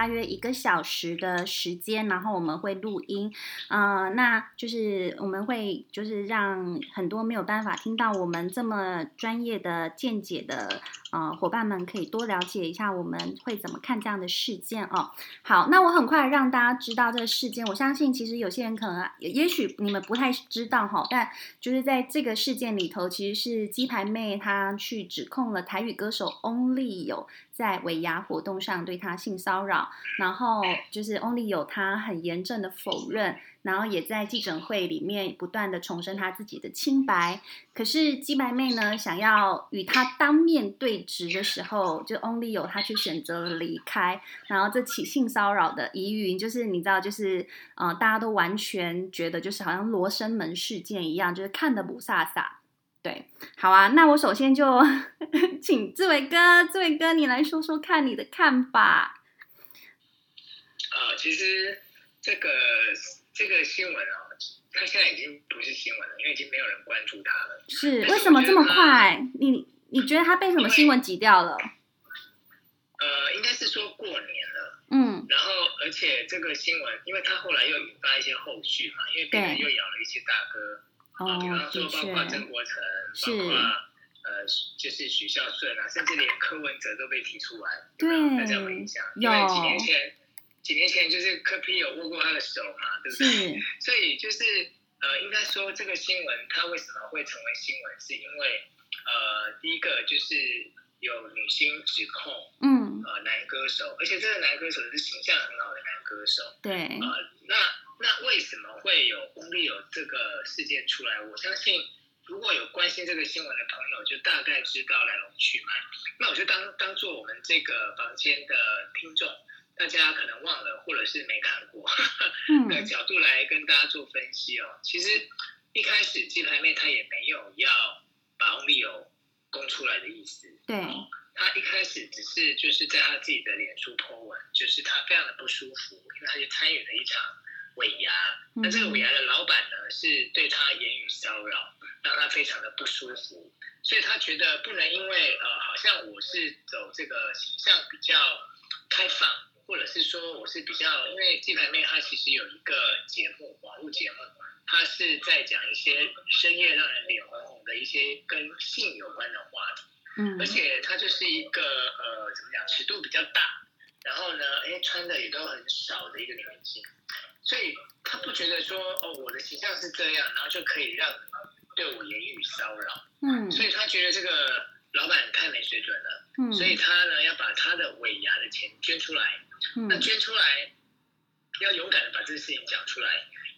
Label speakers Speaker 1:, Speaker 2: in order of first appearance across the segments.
Speaker 1: 大约一个小时的时间，然后我们会录音，呃，那就是我们会就是让很多没有办法听到我们这么专业的见解的呃伙伴们可以多了解一下我们会怎么看这样的事件哦。好，那我很快让大家知道这个事件，我相信其实有些人可能也许你们不太知道哈，但就是在这个事件里头，其实是鸡排妹她去指控了台语歌手翁立友。在尾牙活动上对他性骚扰，然后就是 Only 有他很严正的否认，然后也在记者会里面不断的重申他自己的清白。可是鸡白妹呢，想要与他当面对质的时候，就 Only 有他去选择了离开。然后这起性骚扰的疑云，就是你知道，就是呃，大家都完全觉得就是好像罗生门事件一样，就是看得不飒飒。对，好啊，那我首先就 请志伟哥，志伟哥，你来说说看你的看法。
Speaker 2: 呃，其实这个这个新闻啊，它现在已经不是新闻了，因为已经没有人关注它了。
Speaker 1: 是，为什么这么快？你你觉得它被什么新闻挤掉了？
Speaker 2: 呃，应该是说过年了。
Speaker 1: 嗯。
Speaker 2: 然后，而且这个新闻，因为它后来又引发一些后续嘛，因为别人又咬了一些大哥。啊，比方说，包括曾国城，包括呃，就是许孝顺啊，甚至连柯文哲都被提出来，对，大家有印象？因为几年前，几年前就是柯 P 有握过他的手嘛，对不对？所以就是呃，应该说这个新闻它为什么会成为新闻，是因为呃，第一个就是有女星指控，嗯，呃，男歌手，而且这个男歌手是形象很好的男歌手，
Speaker 1: 对，
Speaker 2: 呃，那。那为什么会有翁立有这个事件出来？我相信，如果有关心这个新闻的朋友，就大概知道来龙去脉。那我就当当做我们这个房间的听众，大家可能忘了，或者是没看过的角度来跟大家做分析哦。其实一开始鸡排妹她也没有要把翁立友供出来的意思。
Speaker 1: 对。
Speaker 2: 她一开始只是就是在他自己的脸书 po 文，就是他非常的不舒服，因为他就参与了一场。尾牙，那这个尾牙的老板呢，是对他言语骚扰，让他非常的不舒服，所以他觉得不能因为呃，好像我是走这个形象比较开放，或者是说我是比较，因为鸡排妹她其实有一个节目，网络节目，她是在讲一些深夜让人脸红红的一些跟性有关的话题，嗯，而且她就是一个呃，怎么讲，尺度比较大，然后呢，哎，穿的也都很少的一个女明星。所以他不觉得说哦，我的形象是这样，然后就可以让对我言语骚扰。嗯，所以他觉得这个老板太没水准了。嗯，所以他呢要把他的尾牙的钱捐出来。嗯，那捐出来要勇敢的把这个事情讲出来。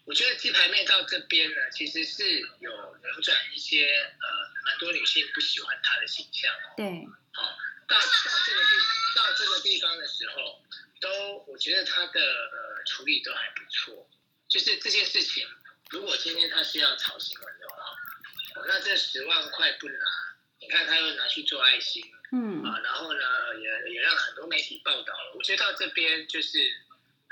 Speaker 2: 我觉得鸡排妹到这边呢，其实是有扭转一些呃蛮多女性不喜欢她的形象。
Speaker 1: 对，
Speaker 2: 好，到到这个地到这个地方的时候。都，我觉得她的呃处理都还不错。就是这件事情，如果今天他是要炒新闻的话，哦，那这十万块不拿，你看他又拿去做爱心，嗯啊，然后呢，也也让很多媒体报道了。我觉得到这边就是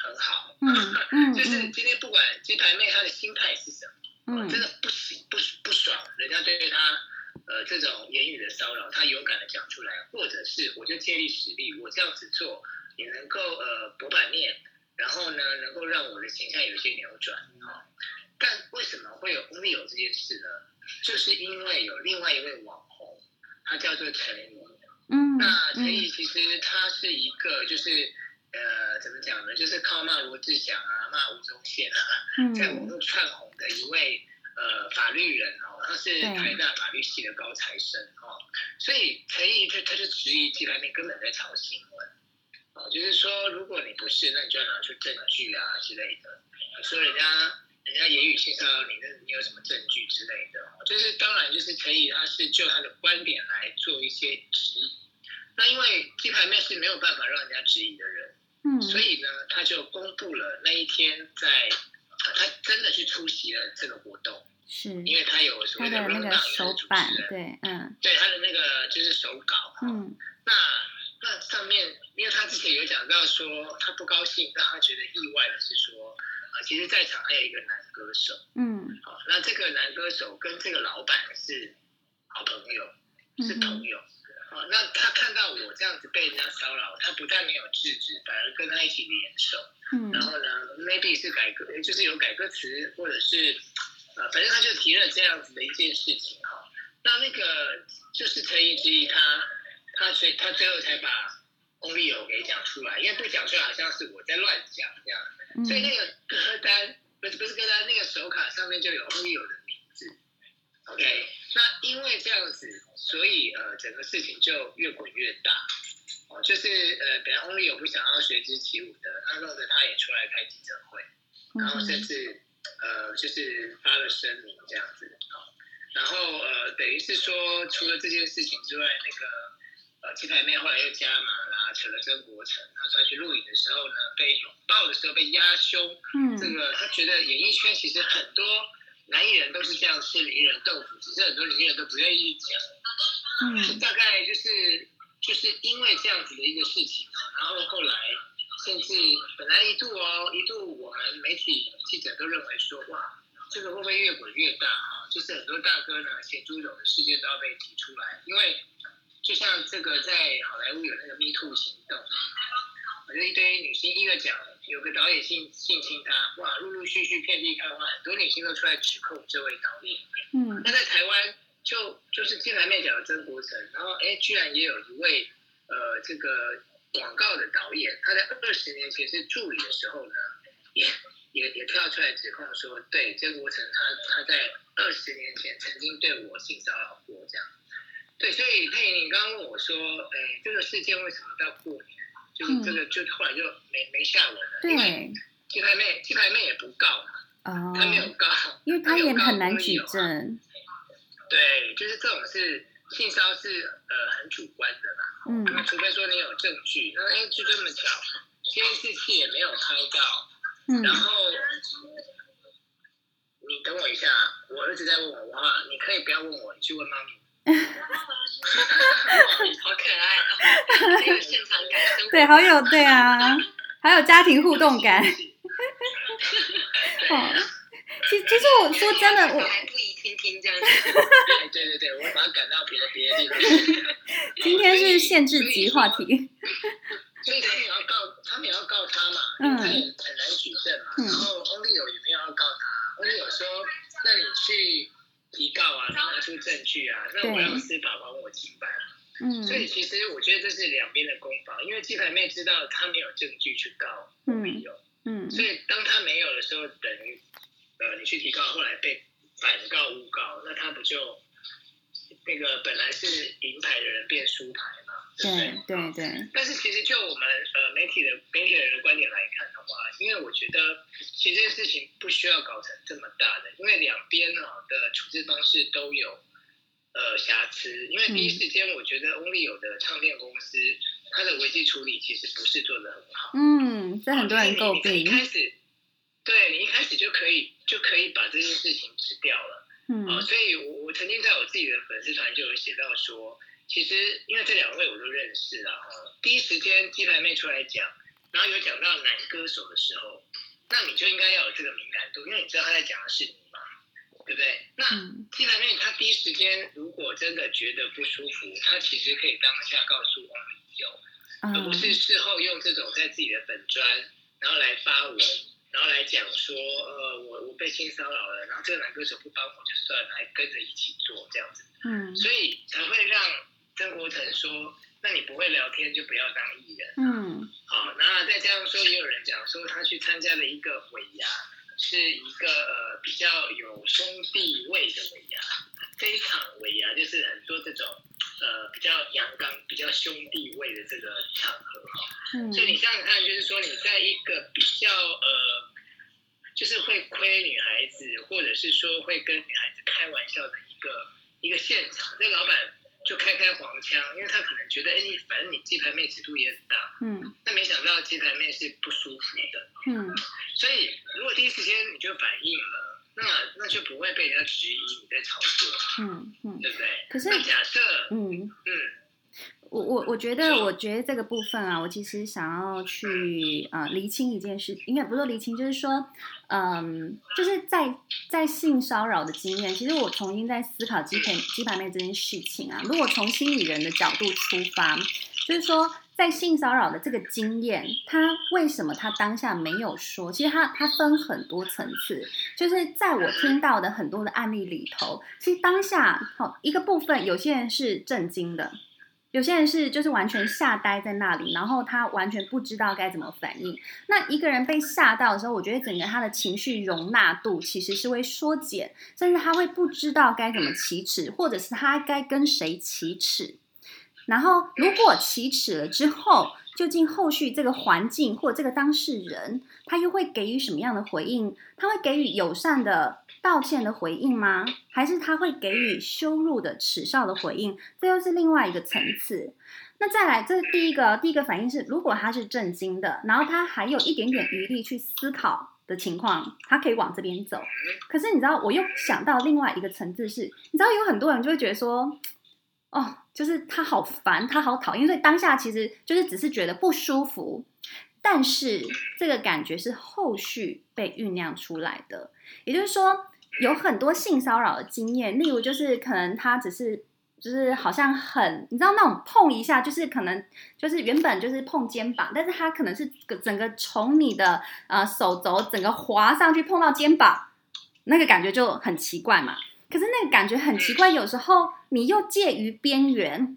Speaker 2: 很好，嗯 嗯，就是今天不管鸡排妹她的心态是什么，嗯，真的不行不不爽，人家对她呃这种言语的骚扰，她勇敢的讲出来，或者是我就借力使力，我这样子做。也能够呃博版面，然后呢，能够让我的形象有些扭转啊。但为什么会有翁立友这件事呢？就是因为有另外一位网红，他叫做陈怡。嗯。那陈怡其实他是一个就是呃怎么讲呢？就是靠骂罗志祥啊、骂吴宗宪啊，在网络窜红的一位呃法律人哦。他是台大法律系的高材生哦。所以陈毅他他就质疑鸡排妹根本在炒新闻哦。就是说，如果你不是，那你就要拿出证据啊之类的。说人家人家言语性骚扰你，那你有什么证据之类的？就是当然，就是陈毅，他是就他的观点来做一些质疑。那因为鸡排妹是没有办法让人家质疑的人，嗯，所以呢，他就公布了那一天在，他真的去出席了这个活动，
Speaker 1: 是。
Speaker 2: 因为他有所谓的那个
Speaker 1: 手板，对，嗯，
Speaker 2: 对他的那个就是手稿，嗯，那。那上面，因为他之前有讲到说他不高兴，让他觉得意外的是说，啊，其实在场还有一个男歌手，嗯，好，那这个男歌手跟这个老板是好朋友，是朋友，哦，那他看到我这样子被人家骚扰，他不但没有制止，反而跟他一起联手。
Speaker 1: 嗯，
Speaker 2: 然后呢，maybe 是改歌，就是有改歌词，或者是呃，反正他就提了这样子的一件事情哈、哦。那那个就是陈怡之，他他所以他最后才把 Only 有给讲出来，因为不讲出来好像是我在乱讲这样。嗯、所以那个歌单不是不是歌单，那个手卡上面就有 Only 有的名字。OK，那因为这样子，所以呃，整个事情就越滚越大。哦，就是呃，本来 Only 有不想要随之起舞的，那弄得他也出来开记者会，然后甚至呃，就是发了声明这样子。哦，然后呃，等于是说，除了这件事情之外，那个。呃，鸡排妹后来又加码啦，扯了曾国城，他出来去录影的时候呢，被拥抱的时候被压胸，嗯，这个他觉得演艺圈其实很多男艺人都是这样吃名人豆腐，只是很多女艺人都不愿意讲，嗯，大概就是就是因为这样子的一个事情啊，然后后来甚至本来一度哦，一度我们媒体记者都认为说，哇，这个会不会越滚越大啊？就是很多大哥呢，写猪手的事件都要被提出来，因为。就像这个在好莱坞有那个 Me Too 行动，反正一堆女星，一个讲有个导演性性侵她，哇，陆陆续续遍地开花，很多女星都出来指控这位导演。嗯，那在台湾就就是鸡排妹讲的曾国城，然后哎，居然也有一位呃这个广告的导演，他在二十年前是助理的时候呢，也也也跳出来指控说，对曾国城他他在二十年前曾经对我性骚扰过这样。对，所以佩莹，你刚刚问我说，哎，这个事件为什么到过年，就是这个，就后来就没没下文了。对，因为鸡排妹，鸡排妹也不告嘛，哦，他没有告，
Speaker 1: 因为他也很难举证。
Speaker 2: 对，就是这种是性骚是呃很主观的嘛，嗯，那除非说你有证据，那哎就这么巧，监视器也没有拍到，嗯，然后你等我一下，我儿子在问我话，你可以不要问我，你去问妈咪。好可爱啊！很有现场感，
Speaker 1: 对，好有对啊，还有家庭互动感。哦，其其实我说真的，我
Speaker 2: 还不宜听听这样子。对对对，我会把它赶到别的别的地方。
Speaker 1: 今天是限制级话题。
Speaker 2: 所以他们也要告，他们也要告他嘛，因为他也很难举证嘛。然后 Only 有也没有要告他，Only 有说，那你去。提告啊，拿出证据啊，那我要司法还我清白。嗯，所以其实我觉得这是两边的攻防，因为鸡排妹知道她没有证据去告，没有，嗯，所以当她没有的时候，等于呃你去提告，后来被反告诬告，那她不就那个本来是银牌的人变输牌嘛？
Speaker 1: 对对对，
Speaker 2: 但是其实就我们呃媒体的媒体人的观点来看的话，因为我觉得其实这件事情不需要搞成这么大的，因为两边啊的处置方式都有呃瑕疵。因为第一时间我觉得 Only 有的唱片公司，它的危机处理其实不是做的很好。
Speaker 1: 嗯，这很多人诟病。
Speaker 2: 你一开始，对你一开始就可以就可以把这件事情止掉了。嗯。啊，所以我我曾经在我自己的粉丝团就有写到说。其实，因为这两位我都认识了哈，第一时间鸡排妹出来讲，然后有讲到男歌手的时候，那你就应该要有这个敏感度，因为你知道他在讲的是你嘛，对不对？那鸡排妹她第一时间如果真的觉得不舒服，她其实可以当下告诉我们有，而不是事后用这种在自己的粉专，然后来发文，然后来讲说，呃，我我被性骚扰了，然后这个男歌手不帮我就算了，还跟着一起做这样子，嗯，所以才会让。曾国成说：“那你不会聊天就不要当艺人。”嗯，好，那再加上说，也有人讲说他去参加了一个尾牙，是一个呃比较有兄弟味的尾牙，非常尾牙就是很多这种呃比较阳刚、比较兄弟味的这个场合哈。嗯，所以你想想看，就是说你在一个比较呃，就是会亏女孩子，或者是说会跟女孩子开玩笑的一个一个现场，这老板。就开开黄腔，因为他可能觉得，哎，你反正你鸡排妹尺度也很大，嗯，但没想到鸡排妹是不舒服的，嗯，所以如果第一时间你就反应了，那那就不会被人家质疑你在炒作，嗯嗯，对不对？
Speaker 1: 可是
Speaker 2: 那假设，嗯嗯，
Speaker 1: 我我我觉得，我觉得这个部分啊，我其实想要去呃厘清一件事，应该不是说厘清，就是说，嗯，就是在在性骚扰的经验，其实我重新在思考鸡排鸡排妹这件事情啊。如果从心理人的角度出发，就是说，在性骚扰的这个经验，他为什么他当下没有说？其实他他分很多层次，就是在我听到的很多的案例里头，其实当下好一个部分，有些人是震惊的。有些人是就是完全吓呆在那里，然后他完全不知道该怎么反应。那一个人被吓到的时候，我觉得整个他的情绪容纳度其实是会缩减，甚至他会不知道该怎么启齿，或者是他该跟谁启齿。然后如果启齿了之后，究竟后续这个环境或这个当事人，他又会给予什么样的回应？他会给予友善的道歉的回应吗？还是他会给予羞辱的耻笑的回应？这又是另外一个层次。那再来，这是第一个，第一个反应是，如果他是震惊的，然后他还有一点点余力去思考的情况，他可以往这边走。可是你知道，我又想到另外一个层次是，你知道有很多人就会觉得说，哦，就是他好烦，他好讨厌，所以当下其实就是只是觉得不舒服。但是这个感觉是后续被酝酿出来的，也就是说，有很多性骚扰的经验，例如就是可能他只是就是好像很，你知道那种碰一下，就是可能就是原本就是碰肩膀，但是他可能是整个从你的呃手肘整个滑上去碰到肩膀，那个感觉就很奇怪嘛。可是那个感觉很奇怪，有时候你又介于边缘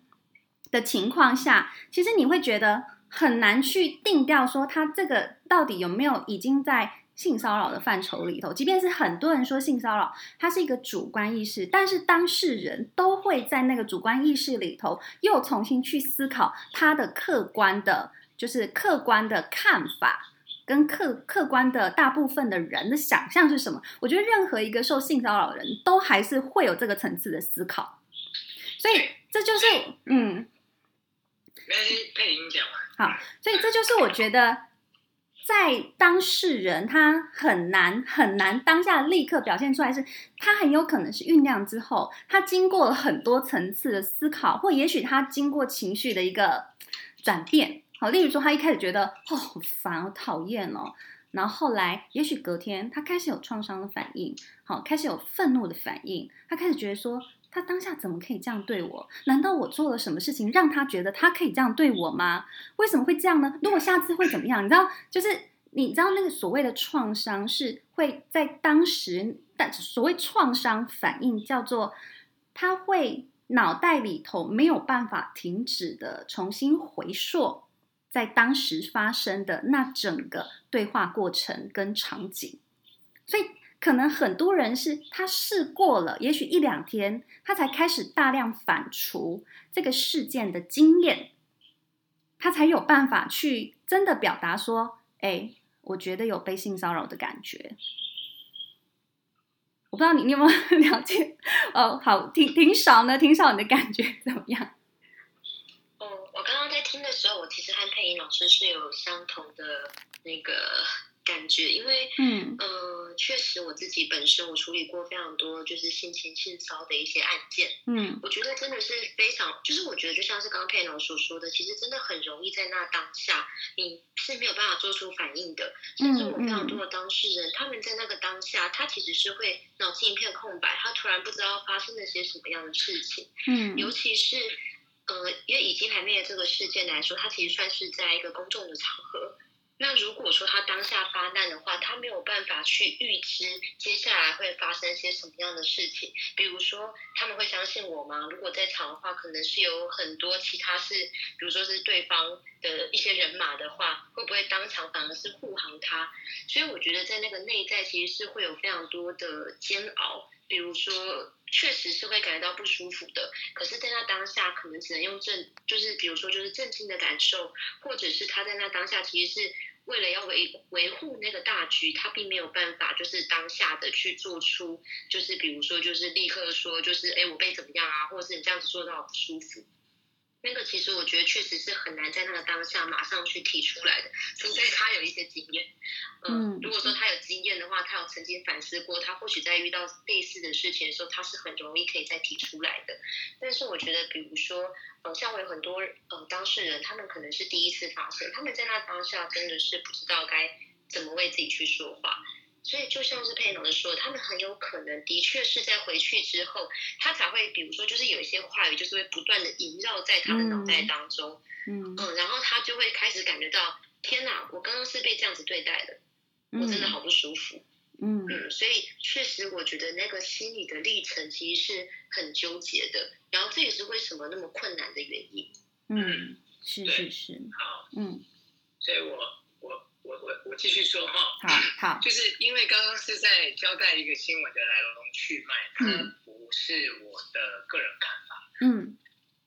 Speaker 1: 的情况下，其实你会觉得。很难去定调说他这个到底有没有已经在性骚扰的范畴里头。即便是很多人说性骚扰，它是一个主观意识，但是当事人都会在那个主观意识里头又重新去思考他的客观的，就是客观的看法跟客客观的大部分的人的想象是什么。我觉得任何一个受性骚扰的人都还是会有这个层次的思考，所以这就是嗯。
Speaker 2: 配音讲完。
Speaker 1: 好，所以这就是我觉得，在当事人他很难很难当下立刻表现出来是，他很有可能是酝酿之后，他经过了很多层次的思考，或也许他经过情绪的一个转变。好，例如说他一开始觉得哦好烦，好讨厌哦，然后后来也许隔天他开始有创伤的反应，好，开始有愤怒的反应，他开始觉得说。他当下怎么可以这样对我？难道我做了什么事情让他觉得他可以这样对我吗？为什么会这样呢？如果下次会怎么样？你知道，就是你知道那个所谓的创伤是会在当时，但所谓创伤反应叫做他会脑袋里头没有办法停止的重新回溯在当时发生的那整个对话过程跟场景，所以。可能很多人是他试过了，也许一两天，他才开始大量反刍这个事件的经验，他才有办法去真的表达说：“哎，我觉得有被性骚扰的感觉。”我不知道你你有没有 了解？哦，好，挺挺少呢，挺少你的感觉怎么样？
Speaker 3: 哦，我刚刚在听的时候，我其实和佩颖老师是有相同的那个。感觉，因为，嗯，呃，确实我自己本身我处理过非常多就是性侵、性骚的一些案件，嗯，我觉得真的是非常，就是我觉得就像是刚刚佩老所说的，其实真的很容易在那当下你是没有办法做出反应的，甚至我非常多的当事人，他们在那个当下，他其实是会脑筋一片空白，他突然不知道发生了些什么样的事情，嗯，尤其是，呃，因为以鸡排妹的这个事件来说，它其实算是在一个公众的场合。那如果说他当下发难的话，他没有办法去预知接下来会发生些什么样的事情。比如说，他们会相信我吗？如果在场的话，可能是有很多其他是，比如说是对方的一些人马的话，会不会当场反而是护航他？所以我觉得在那个内在其实是会有非常多的煎熬。比如说，确实是会感觉到不舒服的，可是，在那当下，可能只能用震，就是比如说，就是震惊的感受，或者是他在那当下，其实是为了要维维护那个大局，他并没有办法，就是当下的去做出，就是比如说，就是立刻说，就是哎，我被怎么样啊，或者是你这样子做到不舒服。那个其实我觉得确实是很难在那个当下马上去提出来的，除非他有一些经验。嗯，如果说他有经验的话，他有曾经反思过，他或许在遇到类似的事情的时候，他是很容易可以再提出来的。但是我觉得，比如说，呃，像我有很多呃当事人，他们可能是第一次发生，他们在那当下真的是不知道该怎么为自己去说话。所以就像是佩老师说，他们很有可能的确是在回去之后，他才会，比如说，就是有一些话语，就是会不断的萦绕在他的脑袋当中，嗯，嗯，然后他就会开始感觉到，天哪，我刚刚是被这样子对待的，我真的好不舒服，嗯，嗯，所以确实，我觉得那个心理的历程其实是很纠结的，然后这也是为什么那么困难的原因，
Speaker 1: 嗯，是是是，
Speaker 2: 好，嗯，所以我。我我我继续说哈，
Speaker 1: 好，好，
Speaker 2: 就是因为刚刚是在交代一个新闻的来龙去脉，它不是我的个人看法，嗯，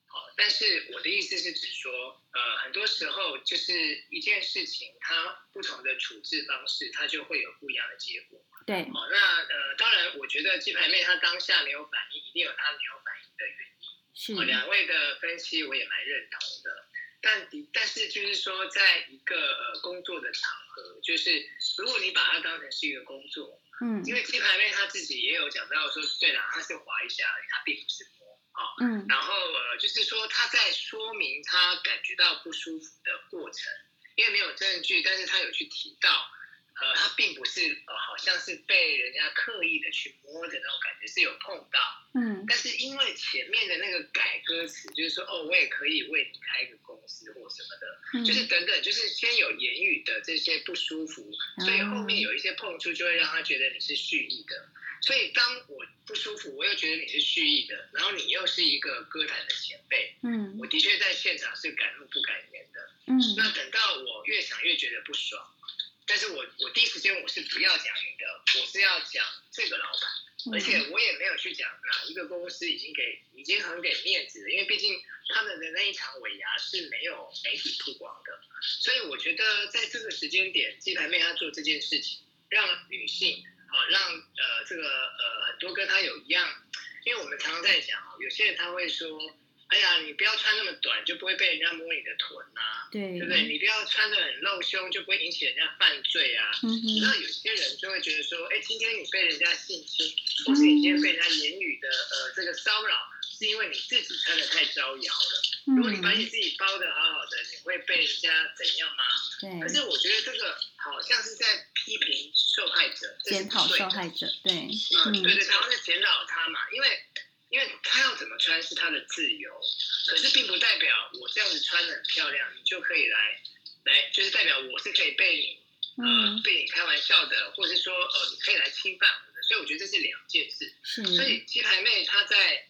Speaker 2: 好，但是我的意思是指说，呃，很多时候就是一件事情，它不同的处置方式，它就会有不一样的结果，
Speaker 1: 对，
Speaker 2: 好，那呃，当然，我觉得鸡排妹她当下没有反应，一定有她没有反应的原因，
Speaker 1: 是，
Speaker 2: 两位的分析我也蛮认同的。但但是就是说，在一个呃工作的场合，就是如果你把它当成是一个工作，嗯，因为鸡排妹她自己也有讲到说，对了，她是滑一下，她并不是摸啊，嗯，然后呃，就是说她在说明她感觉到不舒服的过程，因为没有证据，但是她有去提到。呃，他并不是呃，好像是被人家刻意的去摸的那种感觉，是有碰到，嗯，但是因为前面的那个改歌词，就是说哦，我也可以为你开一个公司或什么的，嗯，就是等等，就是先有言语的这些不舒服，所以后面有一些碰触，就会让他觉得你是蓄意的。所以当我不舒服，我又觉得你是蓄意的，然后你又是一个歌坛的前辈，嗯，我的确在现场是敢怒不敢言的，嗯，那等到我越想越觉得不爽。但是我我第一时间我是不要讲你的，我是要讲这个老板，而且我也没有去讲哪一个公司已经给已经很给面子了，因为毕竟他们的那一场尾牙是没有媒体曝光的，所以我觉得在这个时间点，鸡排妹她做这件事情，让女性啊，让呃这个呃很多跟她有一样，因为我们常常在讲，有些人他会说。哎呀，你不要穿那么短，就不会被人家摸你的臀呐、啊，对，对不对？你不要穿的很露胸，就不会引起人家犯罪啊。那有些人就会觉得说，哎，今天你被人家性侵，或是你今天被人家言语的呃这个骚扰，是因为你自己穿的太招摇了。嗯。如果你把你自己包的好好的，你会被人家怎样吗？对。可是我觉得这个好像是在批评受害者，
Speaker 1: 检讨受害者，对。
Speaker 2: 嗯，对对，然后在检讨他嘛，因为。因为他要怎么穿是他的自由，可是并不代表我这样子穿的很漂亮，你就可以来来，就是代表我是可以被你呃被你开玩笑的，或者是说呃你可以来侵犯我的，所以我觉得这是两件事。所以鸡排妹她在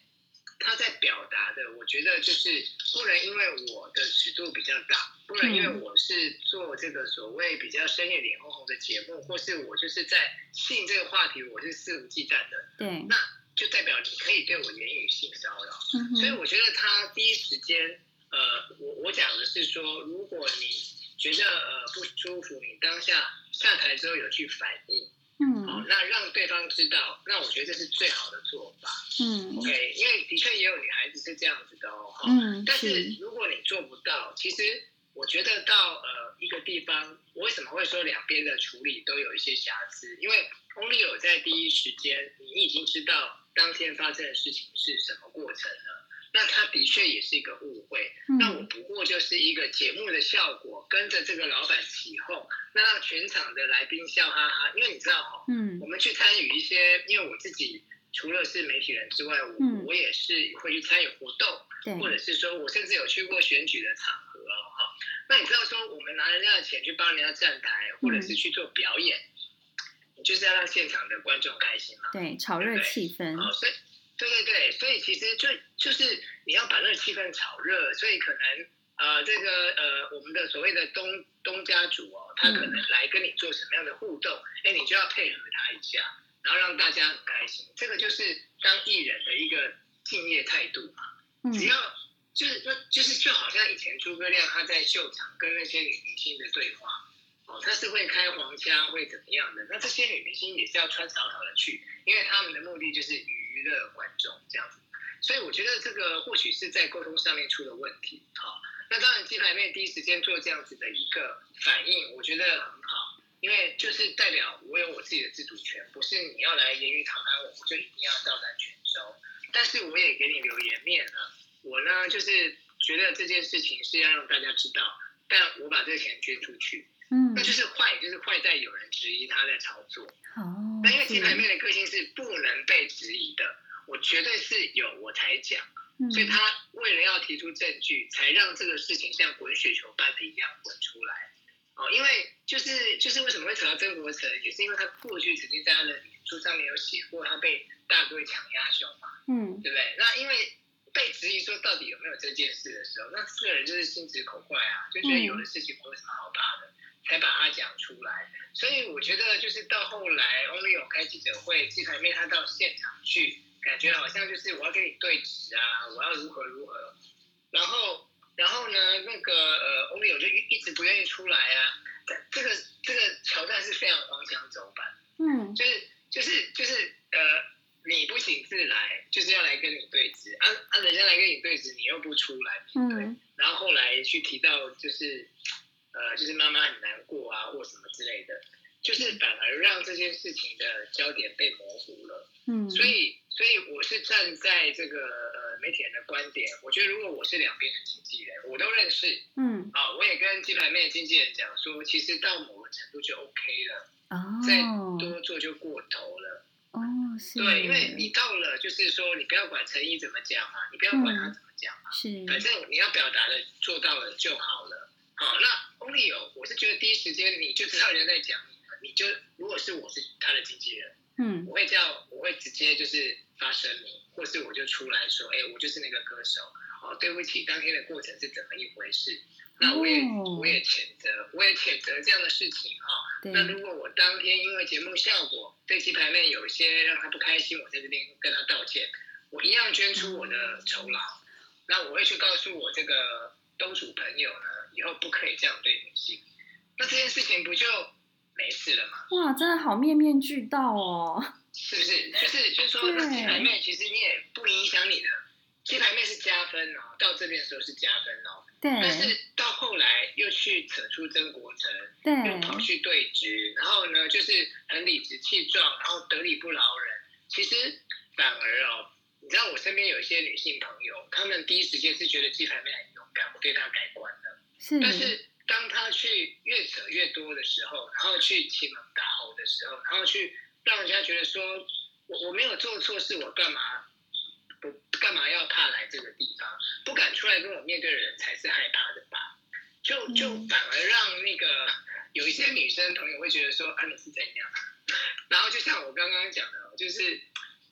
Speaker 2: 她在表达的，我觉得就是不能因为我的尺度比较大，不能因为我是做这个所谓比较深夜脸红红的节目，或是我就是在性这个话题我是肆无忌惮的。对。那。就代表你可以对我言语性骚扰，嗯、所以我觉得他第一时间，呃，我我讲的是说，如果你觉得呃不舒服，你当下下台之后有去反应，嗯，好、哦，那让对方知道，那我觉得这是最好的做法，嗯，OK，因为的确也有女孩子是这样子的哦，嗯，但是如果你做不到，其实我觉得到呃一个地方，我为什么会说两边的处理都有一些瑕疵？因为 Only 有在第一时间，你已经知道。当天发生的事情是什么过程呢？那他的确也是一个误会。嗯、那我不过就是一个节目的效果，跟着这个老板起哄，那让全场的来宾笑哈哈。因为你知道哈，嗯，我们去参与一些，因为我自己除了是媒体人之外，我、嗯、我也是会去参与活动，对或者是说我甚至有去过选举的场合哦，哈。那你知道说，我们拿人家的钱去帮人家站台，或者是去做表演。嗯就是要让现场的观众开心嘛，
Speaker 1: 对，炒热气氛。
Speaker 2: 哦，所以，对对对，所以其实就就是你要把那个气氛炒热，所以可能呃，这个呃，我们的所谓的东东家主哦，他可能来跟你做什么样的互动，哎、嗯，你就要配合他一下，然后让大家很开心。这个就是当艺人的一个敬业态度嘛。嗯、只要就是那就是就好像以前诸葛亮他在秀场跟那些女明星的对话。哦，他是会开黄腔，会怎么样的？那这些女明星也是要穿少少的去，因为他们的目的就是娱乐观众这样子。所以我觉得这个或许是在沟通上面出了问题。好，那当然鸡排妹第一时间做这样子的一个反应，我觉得很好，因为就是代表我有我自己的自主权，不是你要来言语讨好我，我就一定要照单全收。但是我也给你留颜面了，我呢就是觉得这件事情是要让大家知道，但我把这个钱捐出去，嗯，那就是坏，就是坏在有人质疑他在操作。哦，那因为鸡排妹的个性是不能被质疑的。我绝对是有我才讲，所以他为了要提出证据，才让这个事情像滚雪球般的一样滚出来。哦，因为就是就是为什么会扯到曾国城，也是因为他过去曾经在他的脸书上面有写过他被大哥强压胸嘛，嗯，对不对？那因为被质疑说到底有没有这件事的时候，那四个人就是心直口快啊，就觉得有的事情没有什么好怕的，才把它讲出来。所以我觉得就是到后来，Only 有开记者会，鸡排妹他到现场去。感觉好像就是我要跟你对质啊，我要如何如何，然后然后呢，那个呃，欧米友就一一直不愿意出来啊。这个这个桥段是非常荒腔走板，嗯，就是就是就是呃，你不请自来，就是要来跟你对质，啊啊，人家来跟你对质，你又不出来，对，嗯，然后后来去提到就是呃，就是妈妈很难过啊，或什么之类的。就是反而让这件事情的焦点被模糊了，嗯，所以所以我是站在这个呃媒体人的观点，我觉得如果我是两边的经纪人，我都认识，嗯，啊，我也跟鸡排妹的经纪人讲说，其实到某个程度就 OK 了，哦，再多做就过头了，哦，是，对，因为你到了就是说你不要管陈毅怎么讲嘛，你不要管他怎么讲嘛，是，反正你要表达的做到了就好了，好，那 Only 有，我是觉得第一时间你就知道人家在讲。你你就如果是我是他的经纪人，嗯，我会叫我会直接就是发声明，或是我就出来说，哎，我就是那个歌手，哦，对不起，当天的过程是怎么一回事？那我也、哦、我也谴责，我也谴责这样的事情哈、哦。那如果我当天因为节目效果对鸡排妹有一些让他不开心，我在这边跟他道歉，我一样捐出我的酬劳。嗯、那我会去告诉我这个东主朋友呢，以后不可以这样对女性。那这件事情不就？没事了吗？
Speaker 1: 哇，真的好面面俱到哦！
Speaker 2: 是不是？就是就是说，那鸡排妹其实你也不影响你的，鸡排妹是加分哦，到这边的时候是加分哦。对。但是到后来又去扯出曾国成，对，又跑去对峙，然后呢，就是很理直气壮，然后得理不饶人。其实反而哦，你知道我身边有一些女性朋友，她们第一时间是觉得鸡排妹很勇敢，我对她改观了。是。但是。当他去越扯越多的时候，然后去欺门打吼的时候，然后去让人家觉得说，我我没有做错事，我干嘛不干嘛要怕来这个地方？不敢出来跟我面对的人才是害怕的吧？就就反而让那个有一些女生朋友会觉得说，啊，你是怎样？然后就像我刚刚讲的，就是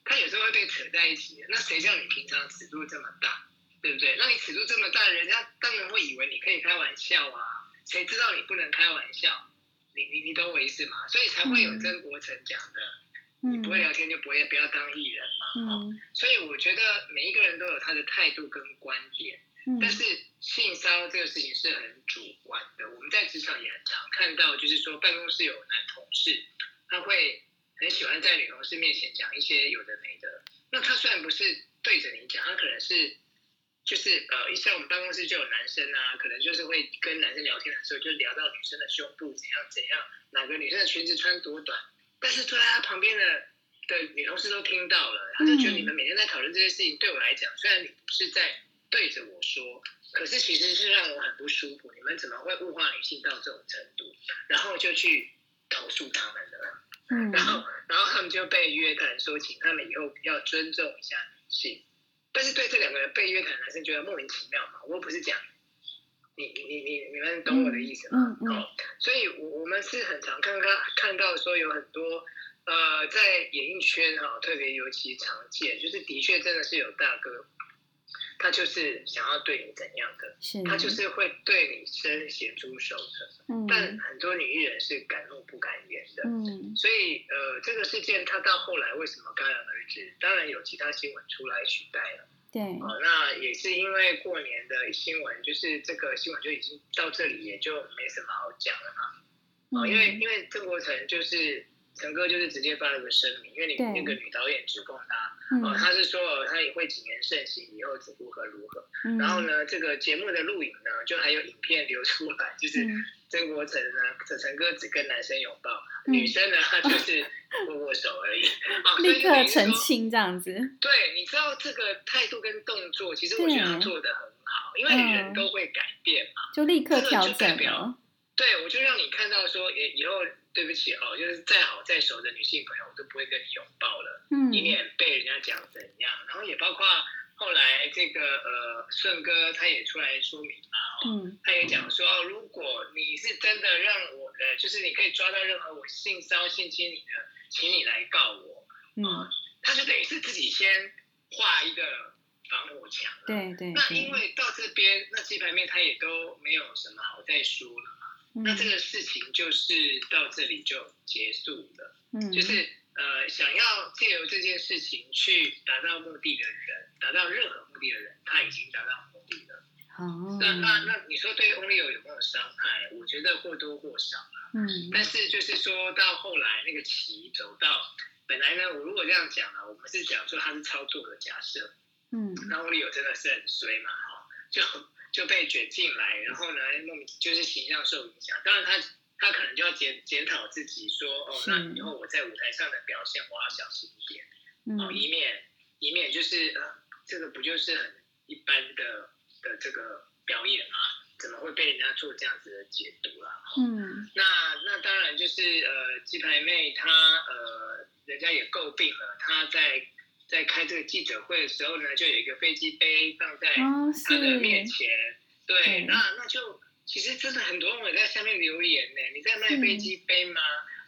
Speaker 2: 他有时候会被扯在一起。那谁叫你平常尺度这么大，对不对？那你尺度这么大，人家当然会以为你可以开玩笑啊。谁知道你不能开玩笑？你你你懂我意思吗？所以才会有曾国城讲的，嗯、你不会聊天就不会不要当艺人嘛。所以我觉得每一个人都有他的态度跟观点，嗯、但是性骚扰这个事情是很主观的。我们在职场也很常看到，就是说办公室有男同事，他会很喜欢在女同事面前讲一些有的没的。那他虽然不是对着你讲，他可能是。就是呃，像我们办公室就有男生啊，可能就是会跟男生聊天的时候，就聊到女生的胸部怎样怎样，哪个女生的裙子穿多短，但是坐在他旁边的的女同事都听到了，他就觉得你们每天在讨论这些事情，对我来讲，虽然你不是在对着我说，可是其实是让我很不舒服。你们怎么会物化女性到这种程度？然后就去投诉他们了，嗯，然后然后他们就被约谈说，请他们以后要尊重一下女性。但是对这两个人被约谈的男生觉得莫名其妙嘛？我又不是讲你你你你你们懂我的意思吗？嗯嗯嗯、哦，所以我我们是很常看看看到说有很多呃在演艺圈哈、哦，特别尤其常见，就是的确真的是有大哥。他就是想要对你怎样的，是他就是会对你伸咸猪手的。嗯，但很多女艺人是敢怒不敢言的。嗯，所以呃，这个事件他到后来为什么戛然而止？当然有其他新闻出来取代了。对，哦，那也是因为过年的新闻，就是这个新闻就已经到这里，也就没什么好讲了嘛。哦，因为因为郑国成就是陈哥就是直接发了个声明，因为你那个女导演指控他，
Speaker 1: 哦，
Speaker 2: 他是说他也会谨言慎行，以后如何如何。嗯、然后呢，这个节目的录影呢，就还有影片流出来，就是曾国成呢，陈陈哥只跟男生拥抱，嗯、女生呢，他就是握握手而已。哦、
Speaker 1: 立刻澄清这样子。
Speaker 2: 对，你知道这个态度跟动作，其实我觉得他做的很好，因为人都会改变嘛，
Speaker 1: 就立刻调整
Speaker 2: 了。对，我就让你看到说，以以后对不起哦，就是再好再熟的女性朋友，我都不会跟你拥抱了，嗯，以免被人家讲怎样。然后也包括后来这个呃顺哥他也出来说明嘛，哦，嗯，他也讲说，哦，如果你是真的让我的，就是你可以抓到任何我性骚性侵你的，请你来告我，嗯，呃，他就等于是自己先画一个防火墙了，
Speaker 1: 对对。
Speaker 2: 那因为到这边，那鸡排面他也都没有什么好再说了。那这个事情就是到这里就结束了，嗯，就是呃，想要借由这件事情去达到目的的人，达到任何目的的人，他已经达到目的了。哦，那那那你说对 Onlyo 有没有伤害？我觉得或多或少啊。嗯，但是就是说到后来那个棋走到本来呢，我如果这样讲啊，我们是讲说他是操作的假设，嗯，那 Onlyo 真的是很衰嘛，哈，就。就被卷进来，然后呢，莫名就是形象受影响。当然他，他他可能就要检检讨自己说，说哦，那以后我在舞台上的表现，我要小心一点，嗯、哦，以免以免就是呃，这个不就是很一般的的这个表演吗？怎么会被人家做这样子的解读啦？嗯，那那当然就是呃，鸡排妹她呃，人家也诟病了，她在。在开这个记者会的时候呢，就有一个飞机杯放在他的面前。哦、对，对，那那就其实真的很多人在下面留言呢。你在卖飞机杯吗？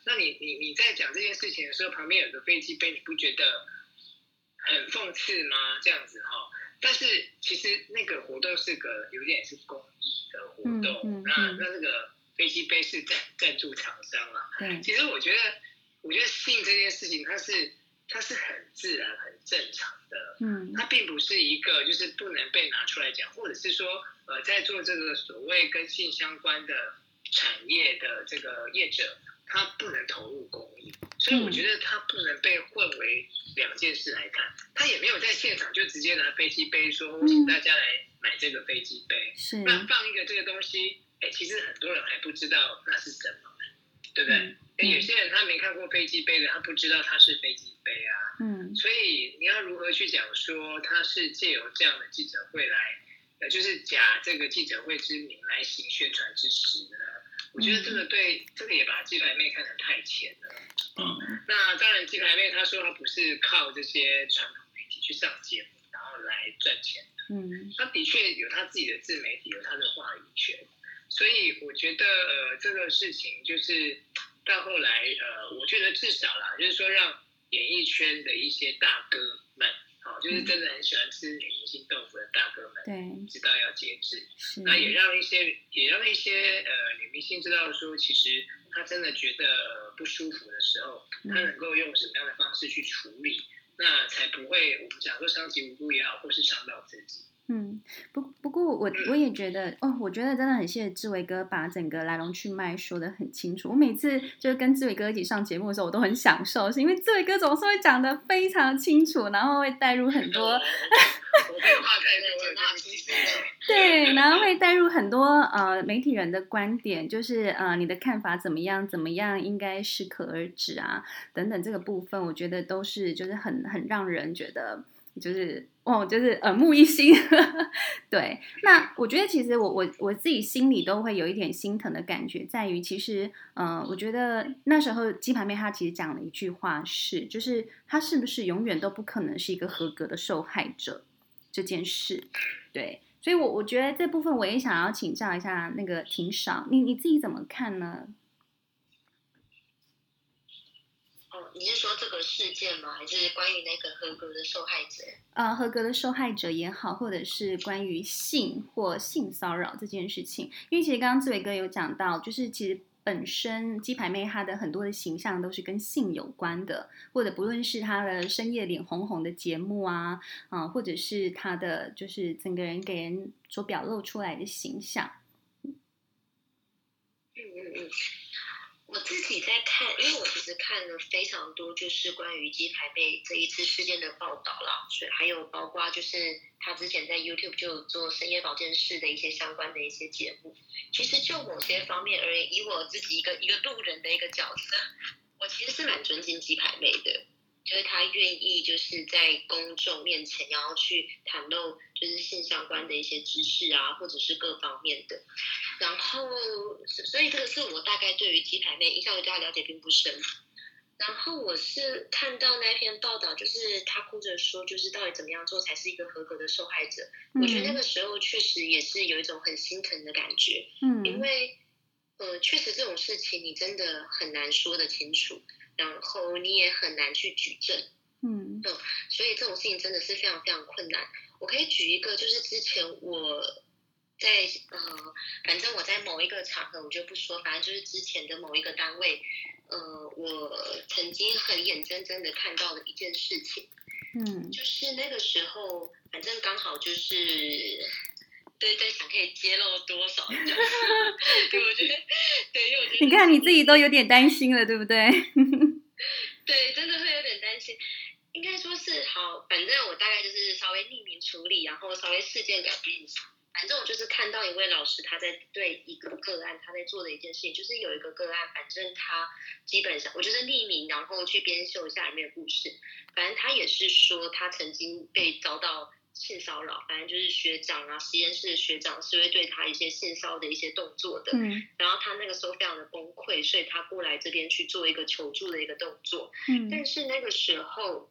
Speaker 2: 那你你你在讲这件事情的时候，旁边有个飞机杯，你不觉得很讽刺吗？这样子哈、哦。但是其实那个活动是个有点是公益的活动，嗯嗯嗯、那那这个飞机杯是赞赞助厂商啊。嗯，其实我觉得，我觉得性这件事情它是。它是很自然、很正常的，嗯，它并不是一个就是不能被拿出来讲，或者是说，呃，在做这个所谓跟性相关的产业的这个业者，他不能投入公益，所以我觉得他不能被混为两件事来看。他也没有在现场就直接拿飞机杯说，我请大家来买这个飞机杯，是。那放一个这个东西，哎，其实很多人还不知道那是什么，对不对？嗯。有些人他没看过飞机杯的，他不知道它是飞机杯啊。嗯，所以你要如何去讲说他是借由这样的记者会来，呃，就是假这个记者会之名来行宣传之实呢？我觉得这个对，这个也把鸡排妹看得太浅了。嗯，那当然，鸡排妹她说她不是靠这些传统媒体去上节目然后来赚钱的。嗯，她的确有她自己的自媒体，有她的话语权。所以我觉得呃，这个事情就是。到后来，呃，我觉得至少啦，就是说让演艺圈的一些大哥们，好，就是真的很喜欢吃女明星豆腐的大哥们，对，知道要节制。那也让一些，也让一些呃女明星知道说，其实她真的觉得、呃、不舒服的时候，她能够用什么样的方式去处理，那才不会我们讲说伤及无辜也好，或是伤到自己。
Speaker 1: 嗯，不不过我我也觉得哦，我觉得真的很谢谢志伟哥把整个来龙去脉说的很清楚。我每次就是跟志伟哥一起上节目的时候，我都很享受，是因为志伟哥总是会讲的非常清楚，然后会带入很多，对，然后会带入很多呃媒体人的观点，就是呃你的看法怎么样，怎么样应该适可而止啊等等这个部分，我觉得都是就是很很让人觉得。就是哦，就是耳目一新，对。那我觉得其实我我我自己心里都会有一点心疼的感觉，在于其实，嗯、呃，我觉得那时候鸡排妹她其实讲了一句话是，就是她是不是永远都不可能是一个合格的受害者这件事，对。所以我我觉得这部分我也想要请教一下那个庭少，你你自己怎么看呢？
Speaker 3: 你是说这个事件吗？还是关于那个合格的受害者？
Speaker 1: 呃，合格的受害者也好，或者是关于性或性骚扰这件事情，因为其实刚刚志伟哥有讲到，就是其实本身鸡排妹她的很多的形象都是跟性有关的，或者不论是她的深夜脸红红的节目啊，啊、呃，或者是她的就是整个人给人所表露出来的形象。
Speaker 3: 嗯嗯嗯。我自己在看，因为我其实看了非常多，就是关于鸡排妹这一次事件的报道啦，所以还有包括就是他之前在 YouTube 就有做深夜保健室的一些相关的一些节目。其实就某些方面而言，以我自己一个一个路人的一个角色，我其实是蛮尊敬鸡排妹的。就是他愿意就是在公众面前，然后去袒露就是性相关的一些知识啊，或者是各方面的。然后，所以这个是我大概对于鸡排妹印象对他了解并不深。然后我是看到那篇报道，就是他哭着说，就是到底怎么样做才是一个合格的受害者。嗯。我觉得那个时候确实也是有一种很心疼的感觉。嗯，因为呃，确实这种事情你真的很难说得清楚。然后你也很难去举证，嗯，嗯，所以这种事情真的是非常非常困难。我可以举一个，就是之前我在呃，反正我在某一个场合我就不说，反正就是之前的某一个单位，呃，我曾经很眼睁睁的看到的一件事情，嗯，就是那个时候，反正刚好就是，对对，想可以揭露多少，对，我觉得，对，因为我觉得，
Speaker 1: 你看你自己都有点担心了，对不对？
Speaker 3: 对，真的会有点担心。应该说是好，反正我大概就是稍微匿名处理，然后稍微事件改变一下。反正我就是看到一位老师他在对一个个案，他在做的一件事情，就是有一个个案，反正他基本上我就是匿名，然后去编修一下里面的故事。反正他也是说他曾经被遭到。性骚扰，反正就是学长啊，实验室的学长是会对他一些性骚的一些动作的。嗯。然后他那个时候非常的崩溃，所以他过来这边去做一个求助的一个动作。嗯。但是那个时候，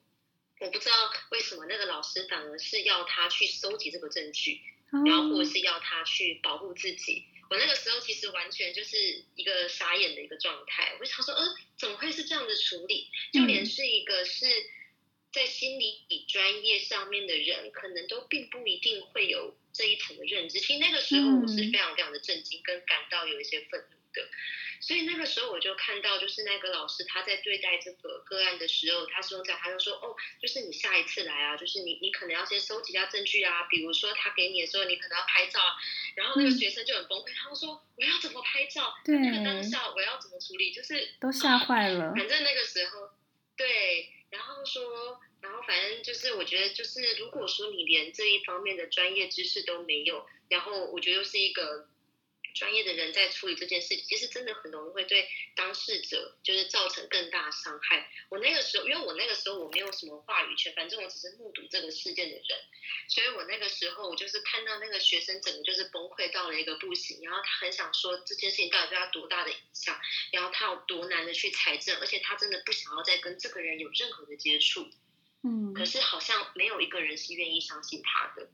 Speaker 3: 我不知道为什么那个老师反而是要他去搜集这个证据，哦，然后或者是要他去保护自己。我那个时候其实完全就是一个傻眼的一个状态。我就想说，呃，怎么会是这样的处理？就连是一个是。在心理专业上面的人，可能都并不一定会有这一层的认知。其实那个时候我是非常非常的震惊，跟感到有一些愤怒的。所以那个时候我就看到，就是那个老师他在对待这个个案的时候，他说在他就说哦，就是你下一次来啊，就是你你可能要先收集一下证据啊，比如说他给你的时候，你可能要拍照。然后那个学生就很崩溃，他说我要怎么拍照？对，那个当下我要怎么处理？就是
Speaker 1: 都吓坏了。
Speaker 3: 反正那个时候，对。然后说，然后反正就是，我觉得就是，如果说你连这一方面的专业知识都没有，然后我觉得又是一个专业的人在处理这件事情，其实真的很容易会对当事者就是造成更大伤害。我那个时候，因为我那个时候我没有什么话语权，反正我只是目睹这个事件的人，所以我那个时候我就是看到那个学生整个就是崩溃到了一个不行，然后他很想说这件事情到底对他多大的影响，然后他有多难的去财政，而且他真的不想要再跟这个人有任何的接触，嗯，可是好像没有一个人是愿意相信他的，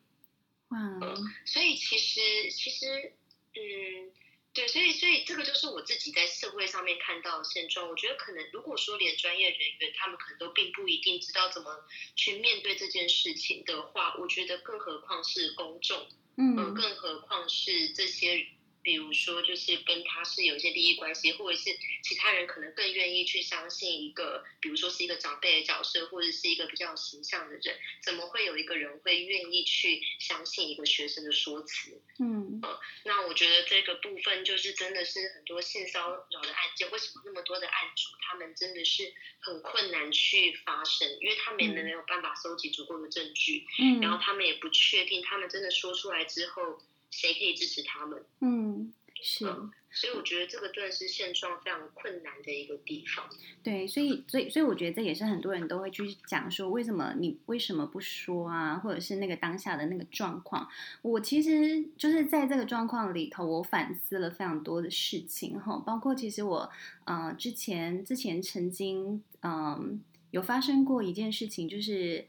Speaker 3: 嗯，所以其实其实嗯。对，所以所以这个就是我自己在社会上面看到的现状。我觉得可能如果说连专业人员他们可能都并不一定知道怎么去面对这件事情的话，我觉得更何况是公众，嗯，更何况是这些。比如说，就是跟他是有一些利益关系，或者是其他人可能更愿意去相信一个，比如说是一个长辈的角色，或者是一个比较形象的人，怎么会有一个人会愿意去相信一个学生的说辞？嗯，呃，那我觉得这个部分就是真的是很多性骚扰的案件，为什么那么多的案主他们真的是很困难去发生，因为他们没有办法收集足够的证据，嗯，然后他们也不确定他们真的说出来之后。谁可以支持他们？嗯，是，嗯，所以我觉得这个真的是现状非常困难的一个地方。
Speaker 1: 对，所以，所以，所以我觉得这也是很多人都会去讲说，为什么你为什么不说啊？或者是那个当下的那个状况。我其实就是在这个状况里头，我反思了非常多的事情哈，包括其实我呃之前之前曾经嗯、呃、有发生过一件事情，就是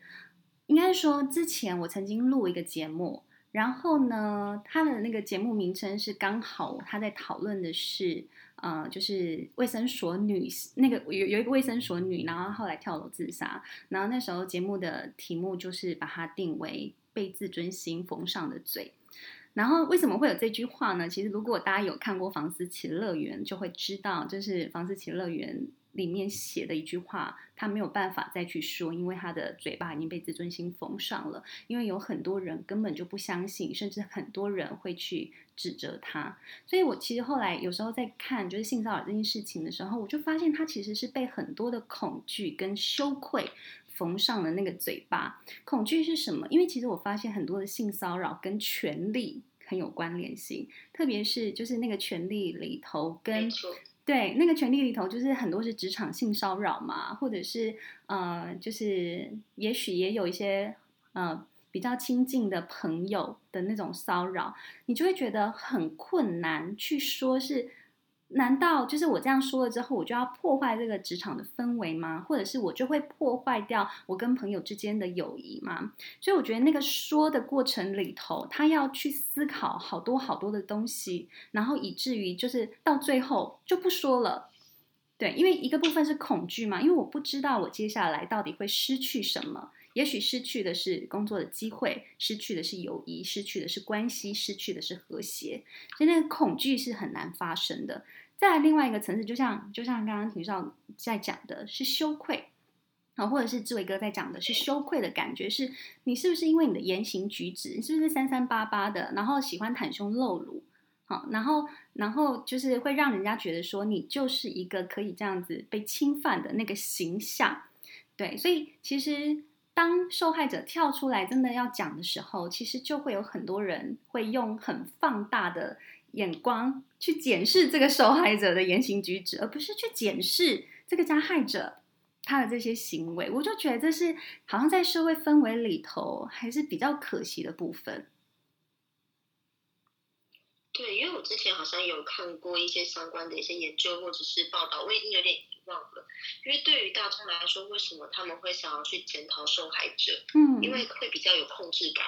Speaker 1: 应该说之前我曾经录一个节目。然后呢，他的那个节目名称是刚好他在讨论的是，呃，就是卫生所女那个有有一个卫生所女，然后后来跳楼自杀。然后那时候节目的题目就是把它定为被自尊心缝上的嘴。然后为什么会有这句话呢？其实如果大家有看过《房思琪乐园》，就会知道，就是《房思琪乐园》里面写的一句话，他没有办法再去说，因为他的嘴巴已经被自尊心封上了。因为有很多人根本就不相信，甚至很多人会去指责他。所以我其实后来有时候在看就是性骚扰这件事情的时候，我就发现他其实是被很多的恐惧跟羞愧缝上了那个嘴巴。恐惧是什么？因为其实我发现很多的性骚扰跟权力很有关联性，特别是就是那个权力里头跟。对，那个权利里头，就是很多是职场性骚扰嘛，或者是呃，就是也许也有一些呃比较亲近的朋友的那种骚扰，你就会觉得很困难去说是。难道就是我这样说了之后，我就要破坏这个职场的氛围吗？或者是我就会破坏掉我跟朋友之间的友谊吗？所以我觉得那个说的过程里头，他要去思考好多好多的东西，然后以至于就是到最后就不说了。对，因为一个部分是恐惧嘛，因为我不知道我接下来到底会失去什么，也许失去的是工作的机会，失去的是友谊，失去的是关系，失去的是和谐，所以那个恐惧是很难发生的。再另外一个层次，就像就像刚刚庭少在讲的是羞愧啊，或者是志伟哥在讲的是羞愧的感觉，是你是不是因为你的言行举止，你是不是三三八八的，然后喜欢袒胸露乳，好，然后然后就是会让人家觉得说你就是一个可以这样子被侵犯的那个形象，对，所以其实当受害者跳出来真的要讲的时候，其实就会有很多人会用很放大的。眼光去检视这个受害者的言行举止，而不是去检视这个加害者他的这些行为，我就觉得这是好像在社会氛围里头还是比较可惜的部分。
Speaker 3: 对，因为我之前好像有看过一些相关的一些研究或者是报道，我已经有点遗忘了。因为对于大众来说，为什么他们会想要去检讨受害者？嗯，因为会比较有控制感。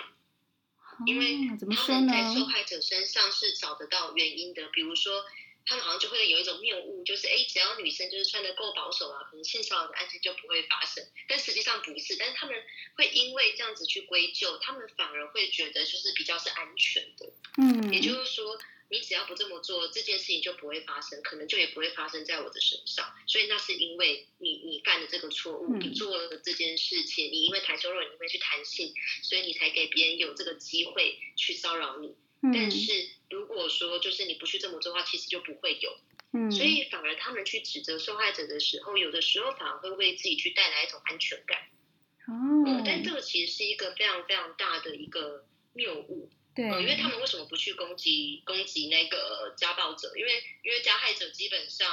Speaker 3: 因为他们在受害者身上是找得到原因的，比如说他们好像就会有一种谬误，就是哎，只要女生就是穿的够保守啊，可能性骚扰的案件就不会发生。但实际上不是，但是他们会因为这样子去归咎，他们反而会觉得就是比较是安全的。嗯，也就是说。你只要不这么做，这件事情就不会发生，可能就也不会发生在我的身上。所以那是因为你你犯了这个错误，你做了这件事情，你因为袒胸露乳，你因为去谈性，所以你才给别人有这个机会去骚扰你。但是如果说就是你不去这么做的话，其实就不会有。所以反而他们去指责受害者的时候，有的时候反而会为自己去带来一种安全感。哦。但这个其实是一个非常非常大的一个谬误。对，因为他们为什么不去攻击攻击那个家暴者？因为因为加害者基本上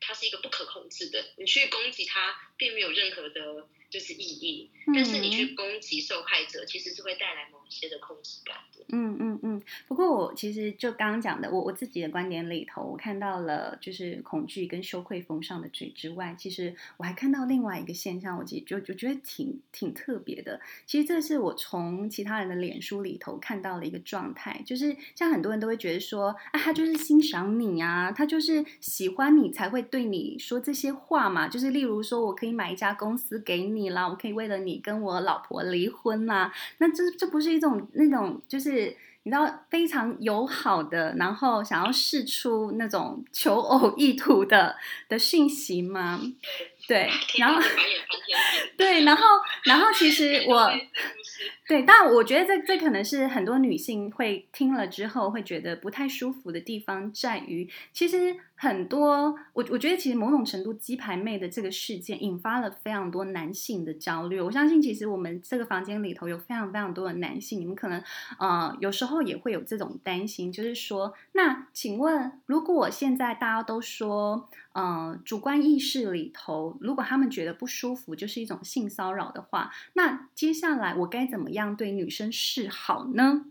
Speaker 3: 他是一个不可控制的，你去攻击他并没有任何的就是意义，但是你去攻击受害者，其实是会带来某一些的控制感的。嗯嗯嗯。
Speaker 1: 不过我其实就刚刚讲的，我我自己的观点里头，我看到了就是恐惧跟羞愧缝上的嘴之外，其实我还看到另外一个现象，我其实就就觉得挺挺特别的。其实这是我从其他人的脸书里头看到的一个状态，就是像很多人都会觉得说，啊，他就是欣赏你啊，他就是喜欢你才会对你说这些话嘛。就是例如说我可以买一家公司给你啦，我可以为了你跟我老婆离婚啦，那这这不是一种那种就是。你知道非常友好的，然后想要试出那种求偶意图的的讯息吗？对，然后对，然后然后其实 我。对，但我觉得这这可能是很多女性会听了之后会觉得不太舒服的地方，在于其实很多我我觉得其实某种程度鸡排妹的这个事件引发了非常多男性的焦虑。我相信其实我们这个房间里头有非常非常多的男性，你们可能呃有时候也会有这种担心，就是说，那请问如果我现在大家都说。嗯，主观意识里头，如果他们觉得不舒服，就是一种性骚扰的话，那接下来我该怎么样对女生示好呢？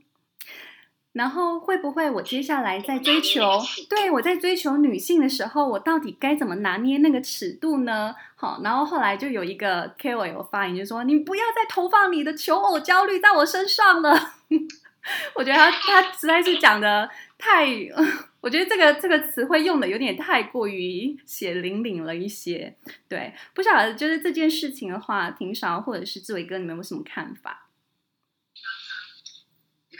Speaker 1: 然后会不会我接下来在追求，对，我在追求女性的时候，我到底该怎么拿捏那个尺度呢？好，然后后来就有一个 KOL 发言，就说你不要再投放你的求偶焦虑在我身上了。我觉得他他实在是讲的太。我觉得这个这个词汇用的有点太过于血淋淋了一些，对，不晓得就是这件事情的话，庭少或者是志伟哥，你们有什么看法？
Speaker 2: 嗯，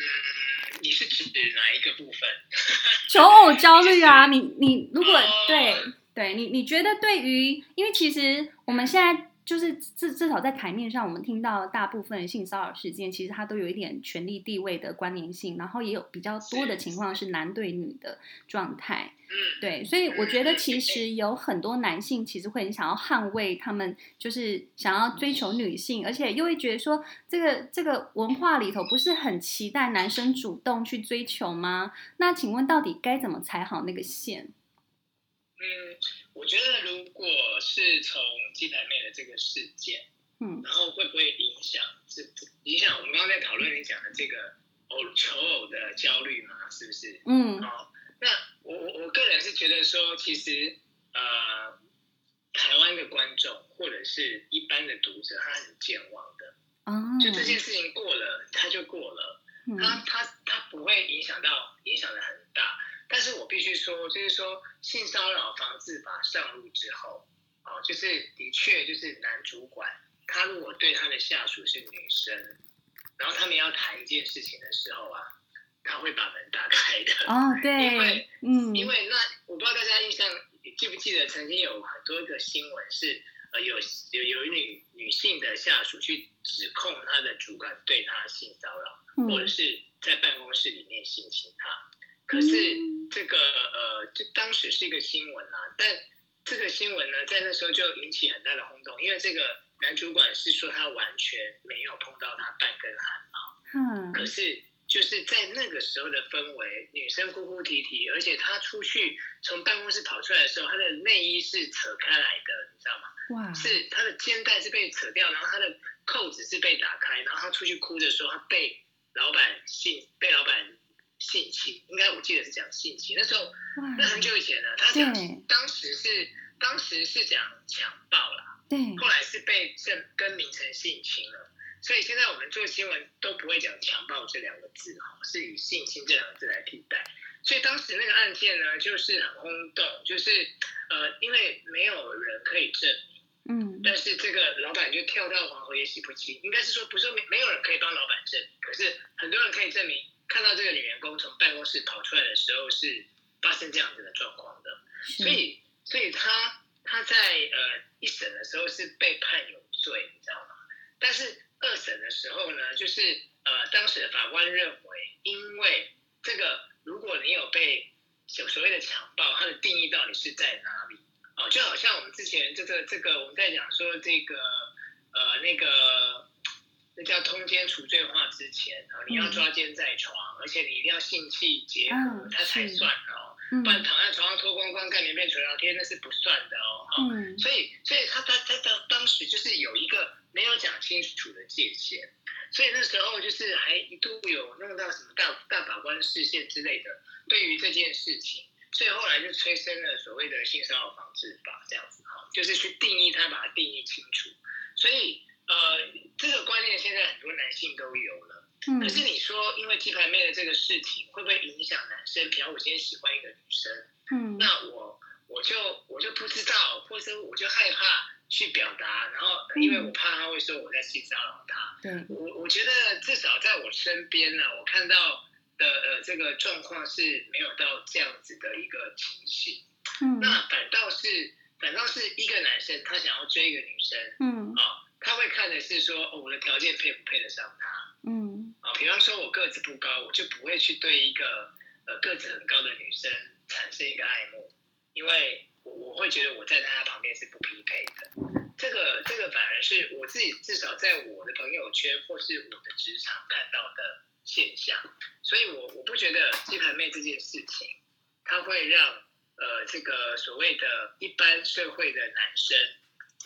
Speaker 2: 你是指哪一个部分？
Speaker 1: 求偶焦虑啊，你你如果、哦、对对你，你觉得对于，因为其实我们现在。就是至至少在台面上，我们听到大部分性骚扰事件，其实它都有一点权力地位的关联性，然后也有比较多的情况是男对女的状态。嗯对，所以我觉得其实有很多男性其实会很想要捍卫他们，就是想要追求女性，而且又会觉得说，这个这个文化里头不是很期待男生主动去追求吗？那请问到底该怎么踩好那个线？
Speaker 2: 嗯，我觉得如果是从鸡排妹的这个事件，嗯，然后会不会影响？是影响我们刚刚在讨论你讲的这个偶求偶的焦虑吗？是不是？嗯，好，那我我我个人是觉得说，其实呃，台湾的观众或者是一般的读者，他很健忘的，哦，就这件事情过了，他就过了，他他他不会影响到，影响的很大。但是我必须说，就是说性骚扰防治法上路之后，哦，就是的确就是男主管，他如果对他的下属是女生，然后他们要谈一件事情的时候啊，他会把门打开的。
Speaker 1: 哦，对，
Speaker 2: 因为，嗯，因为那我不知道大家印象记不记得，曾经有很多个新闻是，呃，有有有一女女性的下属去指控他的主管对他性骚扰，嗯，或者是在办公室里面性侵他。可是这个呃，就当时是一个新闻啊，但这个新闻呢，在那时候就引起很大的轰动，因为这个男主管是说他完全没有碰到他半根汗毛，嗯，可是就是在那个时候的氛围，女生哭哭啼啼，而且她出去从办公室跑出来的时候，她的内衣是扯开来的，你知道吗？哇，是她的肩带是被扯掉，然后她的扣子是被打开，然后她出去哭的时候，他被老板性被老板。性侵，应该我记得是讲性侵。那时候，那很久以前了。他讲当时是当时是讲强暴啦，对，后来是被证更名成性侵了。所以现在我们做新闻都不会讲强暴这两个字哈，是以性侵这两个字来替代。所以当时那个案件呢，就是很轰动，就是呃，因为没有人可以证明，嗯，但是这个老板就跳到黄河也洗不清，应该是说不是没没有人可以帮老板证明，可是很多人可以证明。看到这个女员工从办公室跑出来的时候，是发生这样子的状况的，所以，所以他他在呃一审的时候是被判有罪，你知道吗？但是二审的时候呢，就是呃当时的法官认为，因为这个如果你有被所所谓的强暴，它的定义到底是在哪里？哦，就好像我们之前这个这个我们在讲说这个呃那个。那叫通奸除罪化之前啊，你要抓奸在床，嗯、而且你一定要性器结合，它、嗯、才算哦。嗯、不然躺在床上脱光光盖棉被、扯聊天，那是不算的哦。嗯、所以，所以他他他当当时就是有一个没有讲清楚的界限，所以那时候就是还一度有弄到什么大大法官视线之类的，对于这件事情，所以后来就催生了所谓的性骚扰防治法这样子哈，就是去定义它，把它定义清楚，所以。呃，这个观念现在很多男性都有了。嗯。可是你说，因为鸡排妹的这个事情，会不会影响男生？比方我今天喜欢一个女生，嗯，那我我就我就不知道，或者我就害怕去表达，然后因为我怕他会说我在性骚扰他。对。我我觉得至少在我身边呢，我看到的呃这个状况是没有到这样子的一个情形。嗯。那反倒是反倒是一个男生，他想要追一个女生，嗯啊。他会看的是说，哦，我的条件配不配得上他？嗯，啊，比方说我个子不高，我就不会去对一个呃个子很高的女生产生一个爱慕，因为我我会觉得我在他旁边是不匹配的。这个这个反而是我自己至少在我的朋友圈或是我的职场看到的现象，所以我我不觉得鸡排妹这件事情，它会让呃这个所谓的一般社会的男生。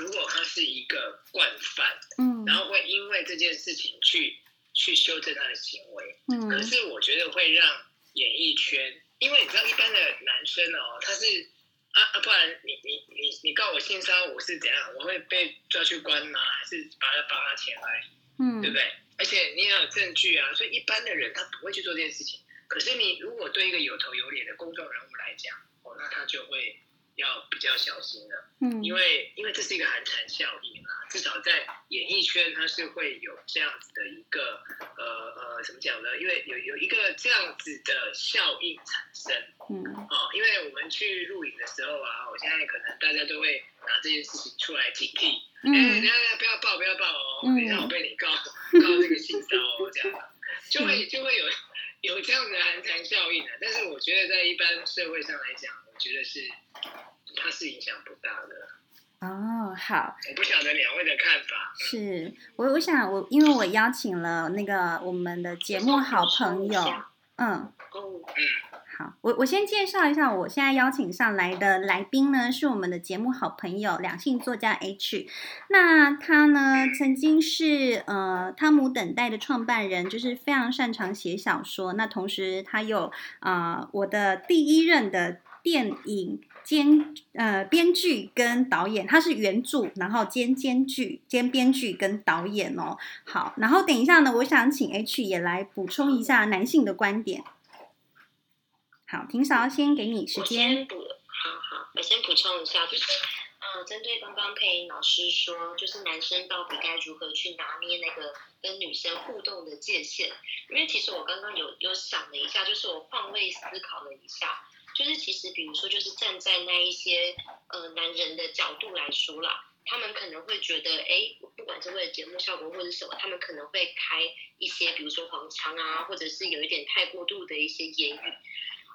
Speaker 2: 如果他是一个惯犯，嗯，然后会因为这件事情去去修正他的行为，嗯，可是我觉得会让演艺圈，因为你知道一般的男生哦，他是啊啊，不然你你你你告我性骚扰，我是怎样？我会被抓去关吗？还是把他罚他钱来？嗯，对不对？而且你也有证据啊，所以一般的人他不会去做这件事情。可是你如果对一个有头有脸的公众人物来讲，哦，那他就会。要比较小心的，嗯，因为因为这是一个寒蝉效应啊，至少在演艺圈，它是会有这样子的一个呃呃，怎么讲呢？因为有有一个这样子的效应产生。嗯。哦，因为我们去录影的时候啊，我现在可能大家都会拿这件事情出来警惕。嗯。哎，不要报，不要报哦，等一下我被你告告这个性骚哦，这样 就会就会有有这样的寒蝉效应的。但是我觉得在一般社会上来讲，我觉得是它是影响不大的。
Speaker 1: 哦，好。
Speaker 2: 我不晓得两位的看法。
Speaker 1: 是我，我想我，因为我邀请了那个我们的节目好朋友，嗯，哦
Speaker 2: 嗯，
Speaker 1: 好，我我先介绍一下，我现在邀请上来的来宾呢，是我们的节目好朋友，两性作家 H。那他呢，曾经是呃汤姆等待的创办人，就是非常擅长写小说。那同时他有啊、呃，我的第一任的电影。兼呃编剧跟导演，他是原著，然后兼监剧兼编剧跟导演哦。好，然后等一下呢，我想请 H 也来补充一下男性的观点。好，霆嫂先给你时间。
Speaker 3: 补，好好，我先补充一下，就是呃，针对刚刚佩老师说，就是男生到底该如何去拿捏那个跟女生互动的界限？因为其实我刚刚有有想了一下，就是我换位思考了一下。就是其实，比如说，就是站在那一些呃男人的角度来说啦，他们可能会觉得，哎，不管是为了节目效果或者什么，他们可能会开一些，比如说黄腔啊，或者是有一点太过度的一些言语，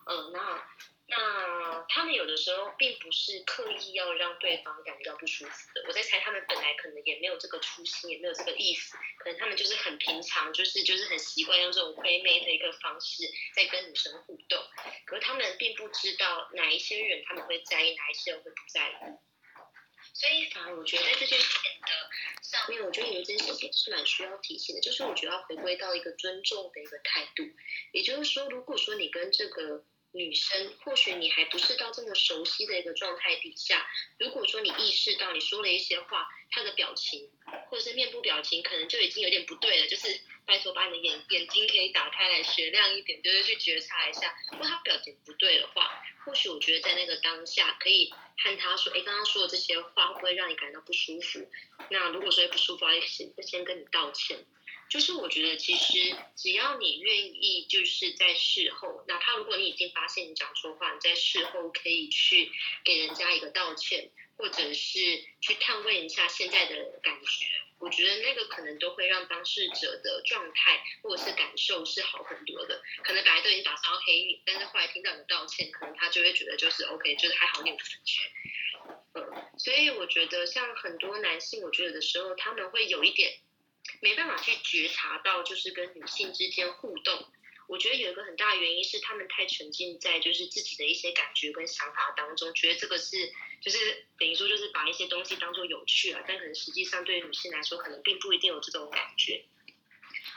Speaker 3: 呃，那。那他们有的时候并不是刻意要让对方感觉到不舒服的，我在猜他们本来可能也没有这个初心，也没有这个意思，可能他们就是很平常，就是就是很习惯用这种暧昧的一个方式在跟女生互动，可是他们并不知道哪一些人他们会在意，哪一些人会不在意，所以反而我觉得在这件事情的上面，我觉得有一件事情是蛮需要提醒的，就是我觉得要回归到一个尊重的一个态度，也就是说，如果说你跟这个。女生，或许你还不是到这么熟悉的一个状态底下，如果说你意识到你说了一些话，她的表情或者是面部表情可能就已经有点不对了，就是拜托把你的眼眼睛可以打开来，雪亮一点，就是去觉察一下，如果她表情不对的话，或许我觉得在那个当下可以和她说，哎，刚刚说的这些话会不会让你感到不舒服？那如果说不舒服，还是先跟你道歉。就是我觉得，其实只要你愿意，就是在事后，哪怕如果你已经发现你讲错话，你在事后可以去给人家一个道歉，或者是去探问一下现在的感觉，我觉得那个可能都会让当事者的状态或者是感受是好很多的。可能本来都已经打算要黑你，但是后来听到你道歉，可能他就会觉得就是 OK，就是还好你有感觉。嗯，所以我觉得像很多男性，我觉得有的时候他们会有一点。没办法去觉察到，就是跟女性之间互动。我觉得有一个很大的原因是，他们太沉浸在就是自己的一些感觉跟想法当中，觉得这个是就是等于说就是把一些东西当做有趣啊，但可能实际上对于女性来说，可能并不一定有这种感觉。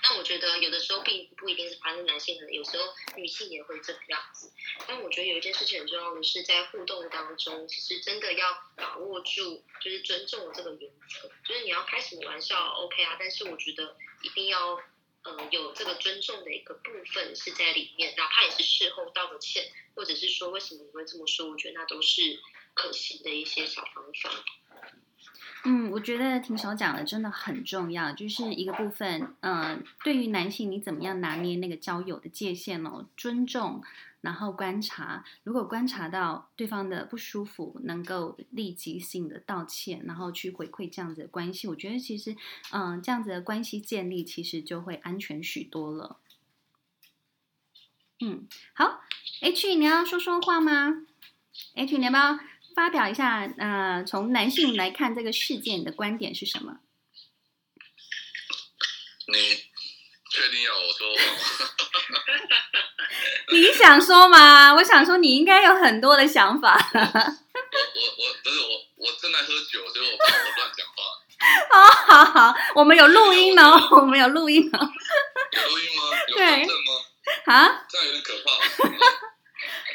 Speaker 3: 但我觉得有的时候并不一定是发生男性，可能有时候女性也会这个样子。但我觉得有一件事情很重要的是，在互动当中，其实真的要把握住，就是尊重这个原则。就是你要开什么玩笑，OK 啊，但是我觉得一定要，呃，有这个尊重的一个部分是在里面，哪怕也是事后道个歉，或者是说为什么你会这么说，我觉得那都是可行的一些小方法。
Speaker 1: 嗯，我觉得霆嫂讲的真的很重要，就是一个部分，嗯、呃，对于男性你怎么样拿捏那个交友的界限哦，尊重，然后观察，如果观察到对方的不舒服，能够立即性的道歉，然后去回馈这样子的关系，我觉得其实，嗯、呃，这样子的关系建立其实就会安全许多了。嗯，好，H，你要说说话吗？H，你要不要？发表一下，呃，从男性来看这个事件，你的观点是什么？
Speaker 4: 你确定要我说吗？
Speaker 1: 你想说吗？我想说，你应该有很多的想法。
Speaker 4: 我我我不是我，我正在喝酒，所以我乱讲话。
Speaker 1: 哦，好好，我们有录音哦，我们有录音哦。
Speaker 4: 有录音吗？有证吗？
Speaker 1: 啊？
Speaker 4: 这样有点可怕。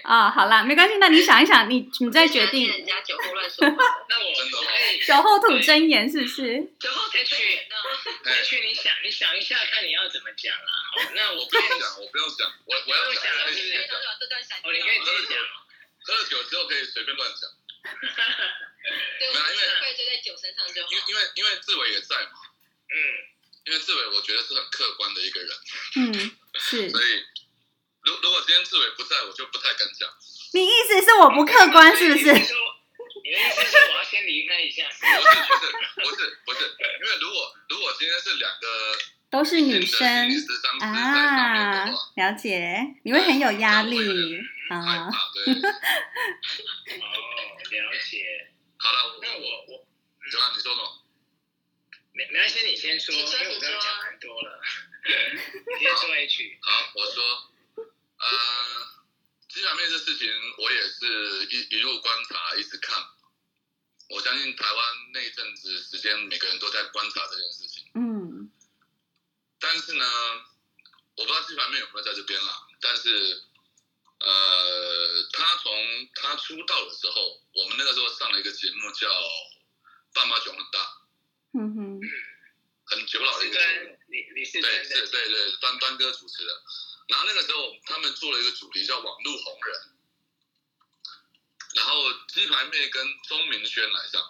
Speaker 1: 啊、哦，好啦，没关系，那你想一想，你你再决定。
Speaker 3: 人家酒后乱说话，那我真 的
Speaker 1: 酒后吐真言是不是？
Speaker 2: 酒后吐真言呢？回去你想，你想一下，看你要怎么讲啦。好，那我不要讲，
Speaker 4: 我不要讲，我我要讲，
Speaker 2: 是不是？哦，你可以直接讲。
Speaker 4: 喝了酒之后可以随便乱讲。
Speaker 3: 对，因为怪罪在酒身上就好。
Speaker 4: 因因为因为志伟也在嘛，
Speaker 2: 嗯，
Speaker 4: 因为志伟我觉得是很客观的一个人，
Speaker 1: 嗯，是。
Speaker 4: 所以，如如果今天志伟不在，我就不太敢讲。
Speaker 1: 你意思是我不客观，是不是？
Speaker 2: 你的意思是我要先离开一下？
Speaker 4: 不是不是不是不是，因为如果如果今天是两个
Speaker 1: 都是女生啊，了解，你会很有压力啊。
Speaker 4: 对。
Speaker 2: 哦，了解。
Speaker 4: 好了，
Speaker 2: 那我我，
Speaker 4: 怎么？你说什么？
Speaker 2: 没没关系，你先说，因为我刚刚讲很多了。你先说一句。
Speaker 4: 好，我说，呃。鸡排妹这事情，我也是一一路观察，一直看。我相信台湾那一阵子时间，每个人都在观察这件事情。嗯。但是呢，我不知道鸡排妹有没有在这边啦。但是，呃，他从他出道的时候，我们那个时候上了一个节目叫《爸妈囧很大》。嗯哼。很久老的一个节目。
Speaker 2: 李李世
Speaker 4: 对是，对对，端端哥主持的。然后那个时候，他们做了一个主题叫“网络红人”，然后鸡排妹跟钟明轩来上。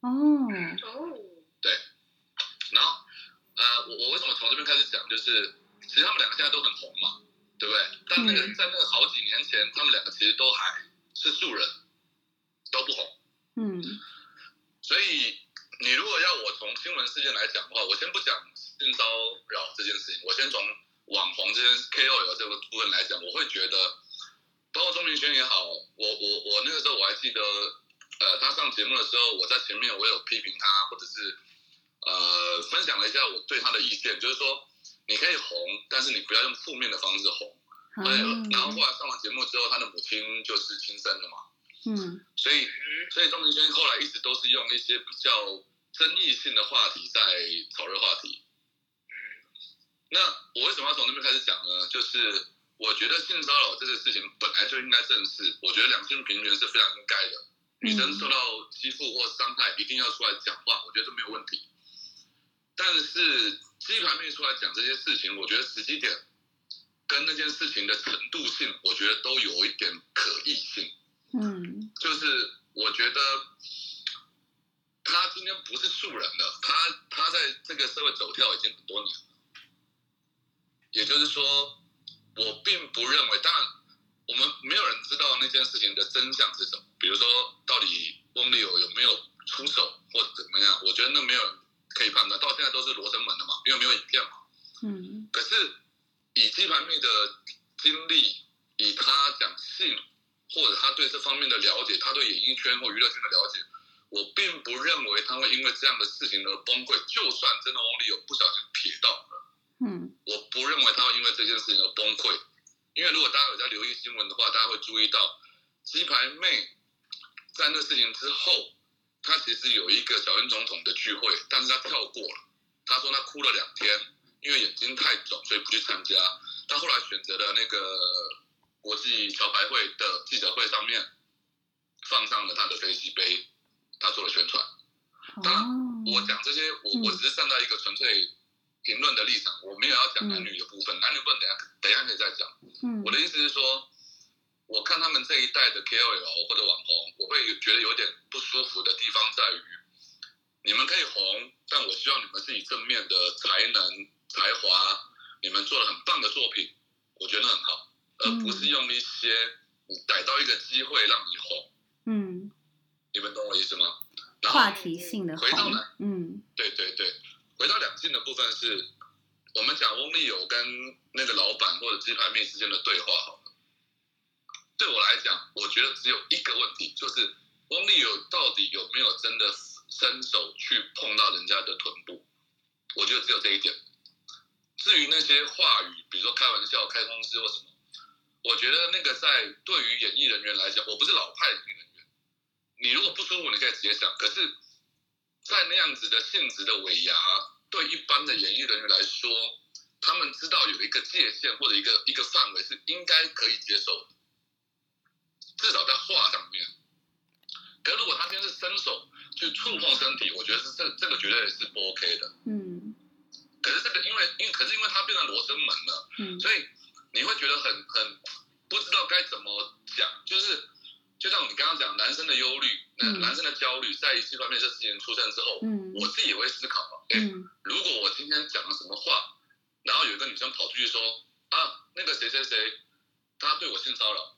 Speaker 4: 哦哦，对。然后，呃，我我为什么从这边开始讲？就是其实他们两个现在都很红嘛，对不对？但那个在那个好几年前，他们两个其实都还是素人，都不红。嗯。所以你如果要我从新闻事件来讲的话，我先不讲性骚扰这件事情，我先从。网红这些 KOL 这个部分来讲，我会觉得，包括钟明轩也好，我我我那个时候我还记得，呃，他上节目的时候，我在前面我有批评他，或者是呃分享了一下我对他的意见，就是说你可以红，但是你不要用负面的方式红。嗯。然后后来上完节目之后，他的母亲就是亲生的嘛。嗯。所以所以钟明轩后来一直都是用一些比较争议性的话题在炒热话题。那我为什么要从那边开始讲呢？就是我觉得性骚扰这个事情本来就应该正视，我觉得两性平权是非常应该的。女生受到欺负或伤害，一定要出来讲话，我觉得这没有问题。但是鸡排妹出来讲这些事情，我觉得时机点跟那件事情的程度性，我觉得都有一点可疑性。嗯，就是我觉得他今天不是素人了，他他在这个社会走跳已经很多年。也就是说，我并不认为，当然，我们没有人知道那件事情的真相是什么。比如说，到底翁立友有没有出手或者怎么样？我觉得那没有人可以判断。到现在都是罗生门的嘛，因为没有影片嘛。嗯。可是以鸡排妹的经历，以他讲性，或者他对这方面的了解，他对演艺圈或娱乐圈的了解，我并不认为他会因为这样的事情而崩溃。就算真的翁立友不小心撇到了。嗯，我不认为他会因为这件事情而崩溃，因为如果大家有在留意新闻的话，大家会注意到鸡排妹在那事情之后，她其实有一个小英总统的聚会，但是她跳过了。她说她哭了两天，因为眼睛太肿，所以不去参加。她后来选择了那个国际桥牌会的记者会上面放上了她的飞机杯，她做了宣传。当然，我讲这些，我我只是站在一个纯粹。评论的立场，我没有要讲男女的部分，嗯、男女部分等下等下可以再讲。嗯，我的意思是说，我看他们这一代的 KOL 或者网红，我会觉得有点不舒服的地方在于，你们可以红，但我希望你们是以正面的才能、才华，你们做了很棒的作品，我觉得很好，而不是用一些你逮到一个机会让你红。嗯，你们懂我意思吗？
Speaker 1: 话题性的红。
Speaker 4: 回到来，嗯，对对对。回到两性的部分是，我们讲翁立友跟那个老板或者鸡排妹之间的对话好了。对我来讲，我觉得只有一个问题，就是翁立友到底有没有真的伸手去碰到人家的臀部？我觉得只有这一点。至于那些话语，比如说开玩笑、开公司或什么，我觉得那个在对于演艺人员来讲，我不是老派演艺人员，你如果不舒服，你可以直接讲。可是，在那样子的性质的尾牙。对一般的演艺人员来说，他们知道有一个界限或者一个一个范围是应该可以接受的，至少在话上面。可如果他今天是伸手去触碰身体，我觉得是这这个绝对是不 OK 的。嗯。可是这个因为因为可是因为他变成罗生门了，嗯，所以你会觉得很很不知道该怎么讲，就是就像你刚刚讲，男生的忧虑，那男生的焦虑，在于这方面这事情出生之后，嗯，我自己也会思考，哎，如果我今天讲了什么话，然后有一个女生跑出去说，啊，那个谁谁谁，他对我性骚扰，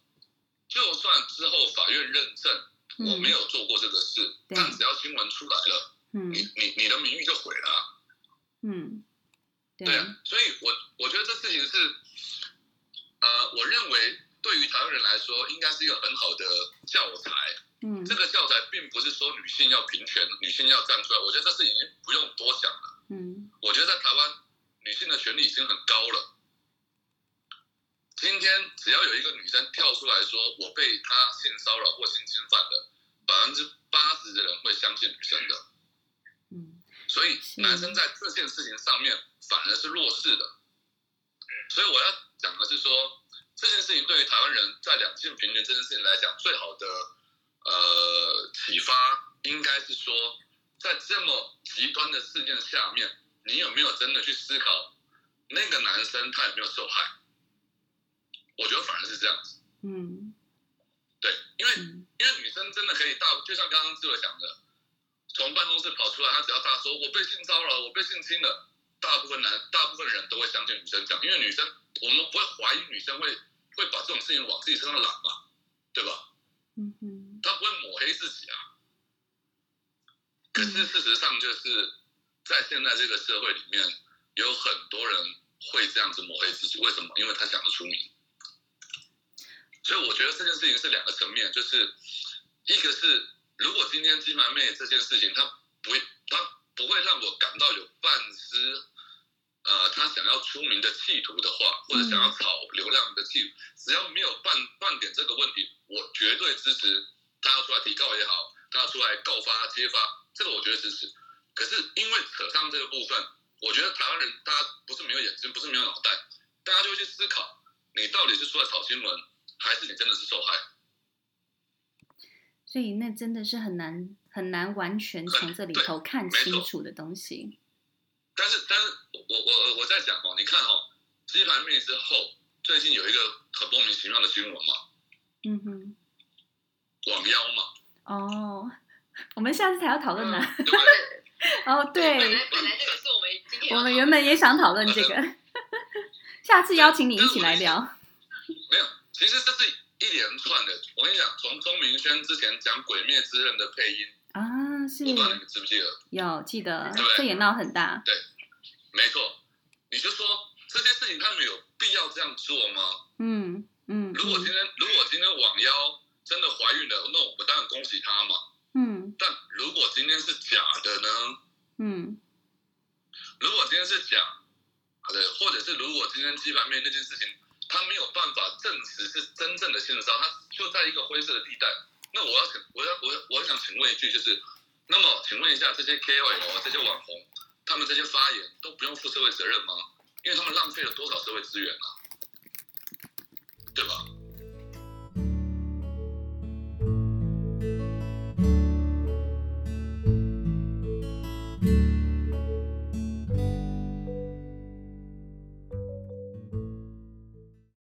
Speaker 4: 就算之后法院认证我没有做过这个事，但只要新闻出来了，嗯，你你你的名誉就毁了，嗯，对啊，所以我我觉得这事情是，呃，我认为。对于台湾人来说，应该是一个很好的教材。嗯，这个教材并不是说女性要平权，女性要站出来。我觉得这事已经不用多想了。嗯，我觉得在台湾，女性的权利已经很高了。今天只要有一个女生跳出来说我被他性骚扰或性侵犯的，百分之八十的人会相信女生的。嗯，所以男生在这件事情上面反而是弱势的。所以我要讲的是说。这件事情对于台湾人在两性平权这件事情来讲，最好的呃启发，应该是说，在这么极端的事件下面，你有没有真的去思考那个男生他有没有受害？我觉得反而是这样子。嗯，对，因为因为女生真的可以大，就像刚刚志伟讲的，从办公室跑出来，他只要大说“我被性骚扰，我被性侵了”，大部分男大部分人都会相信女生讲，因为女生。我们不会怀疑女生会会把这种事情往自己身上揽嘛，对吧？嗯哼，他不会抹黑自己啊。可是事实上，就是在现在这个社会里面，有很多人会这样子抹黑自己。为什么？因为他想得出名。所以我觉得这件事情是两个层面，就是一个是如果今天鸡排妹这件事情，她不会，她不会让我感到有半丝。呃，他想要出名的企图的话，或者想要炒流量的企图，只要没有半半点这个问题，我绝对支持他要出来提告也好，他要出来告发揭发，这个我绝对支持。可是因为扯上这个部分，我觉得台湾人大家不是没有眼睛，不是没有脑袋，大家就会去思考，你到底是出来炒新闻，还是你真的是受害？
Speaker 1: 所以那真的是很难很难完全从这里头看清楚的东西。
Speaker 4: 但是，但是我我我在讲哦，你看哦，鸡排妹之后，最近有一个很莫名其妙的新闻嘛，嗯哼，网妖嘛，
Speaker 1: 哦，我们下次才要讨论呢，
Speaker 4: 嗯、对
Speaker 1: 哦，对，
Speaker 3: 本来本来这个是我们今天，
Speaker 1: 我们原本也想讨论这个，下次邀请你一起来聊。
Speaker 4: 没有，其实这是一连串的，我跟你讲，从钟明轩之前讲《鬼灭之刃》的配音啊。是，我不知道你们记不记得？
Speaker 1: 有记得，
Speaker 4: 对对，
Speaker 1: 这也闹很大。
Speaker 4: 对，没错。你就说这些事情，他们有必要这样做吗？嗯嗯。如果今天，如果今天网妖真的怀孕了，那我们当然恭喜她嘛。嗯。但如果今天是假的呢？嗯。如果今天是假，好的，或者是如果今天鸡排妹那件事情，他没有办法证实是真正的性骚扰，他就在一个灰色的地带。那我要，我要，我，我想请问一句，就是。那么，请问一下，这些 KOL 这些网红，他们这些发言都不用负社会责任吗？因为他们浪费了多少社会资源啊，对吧？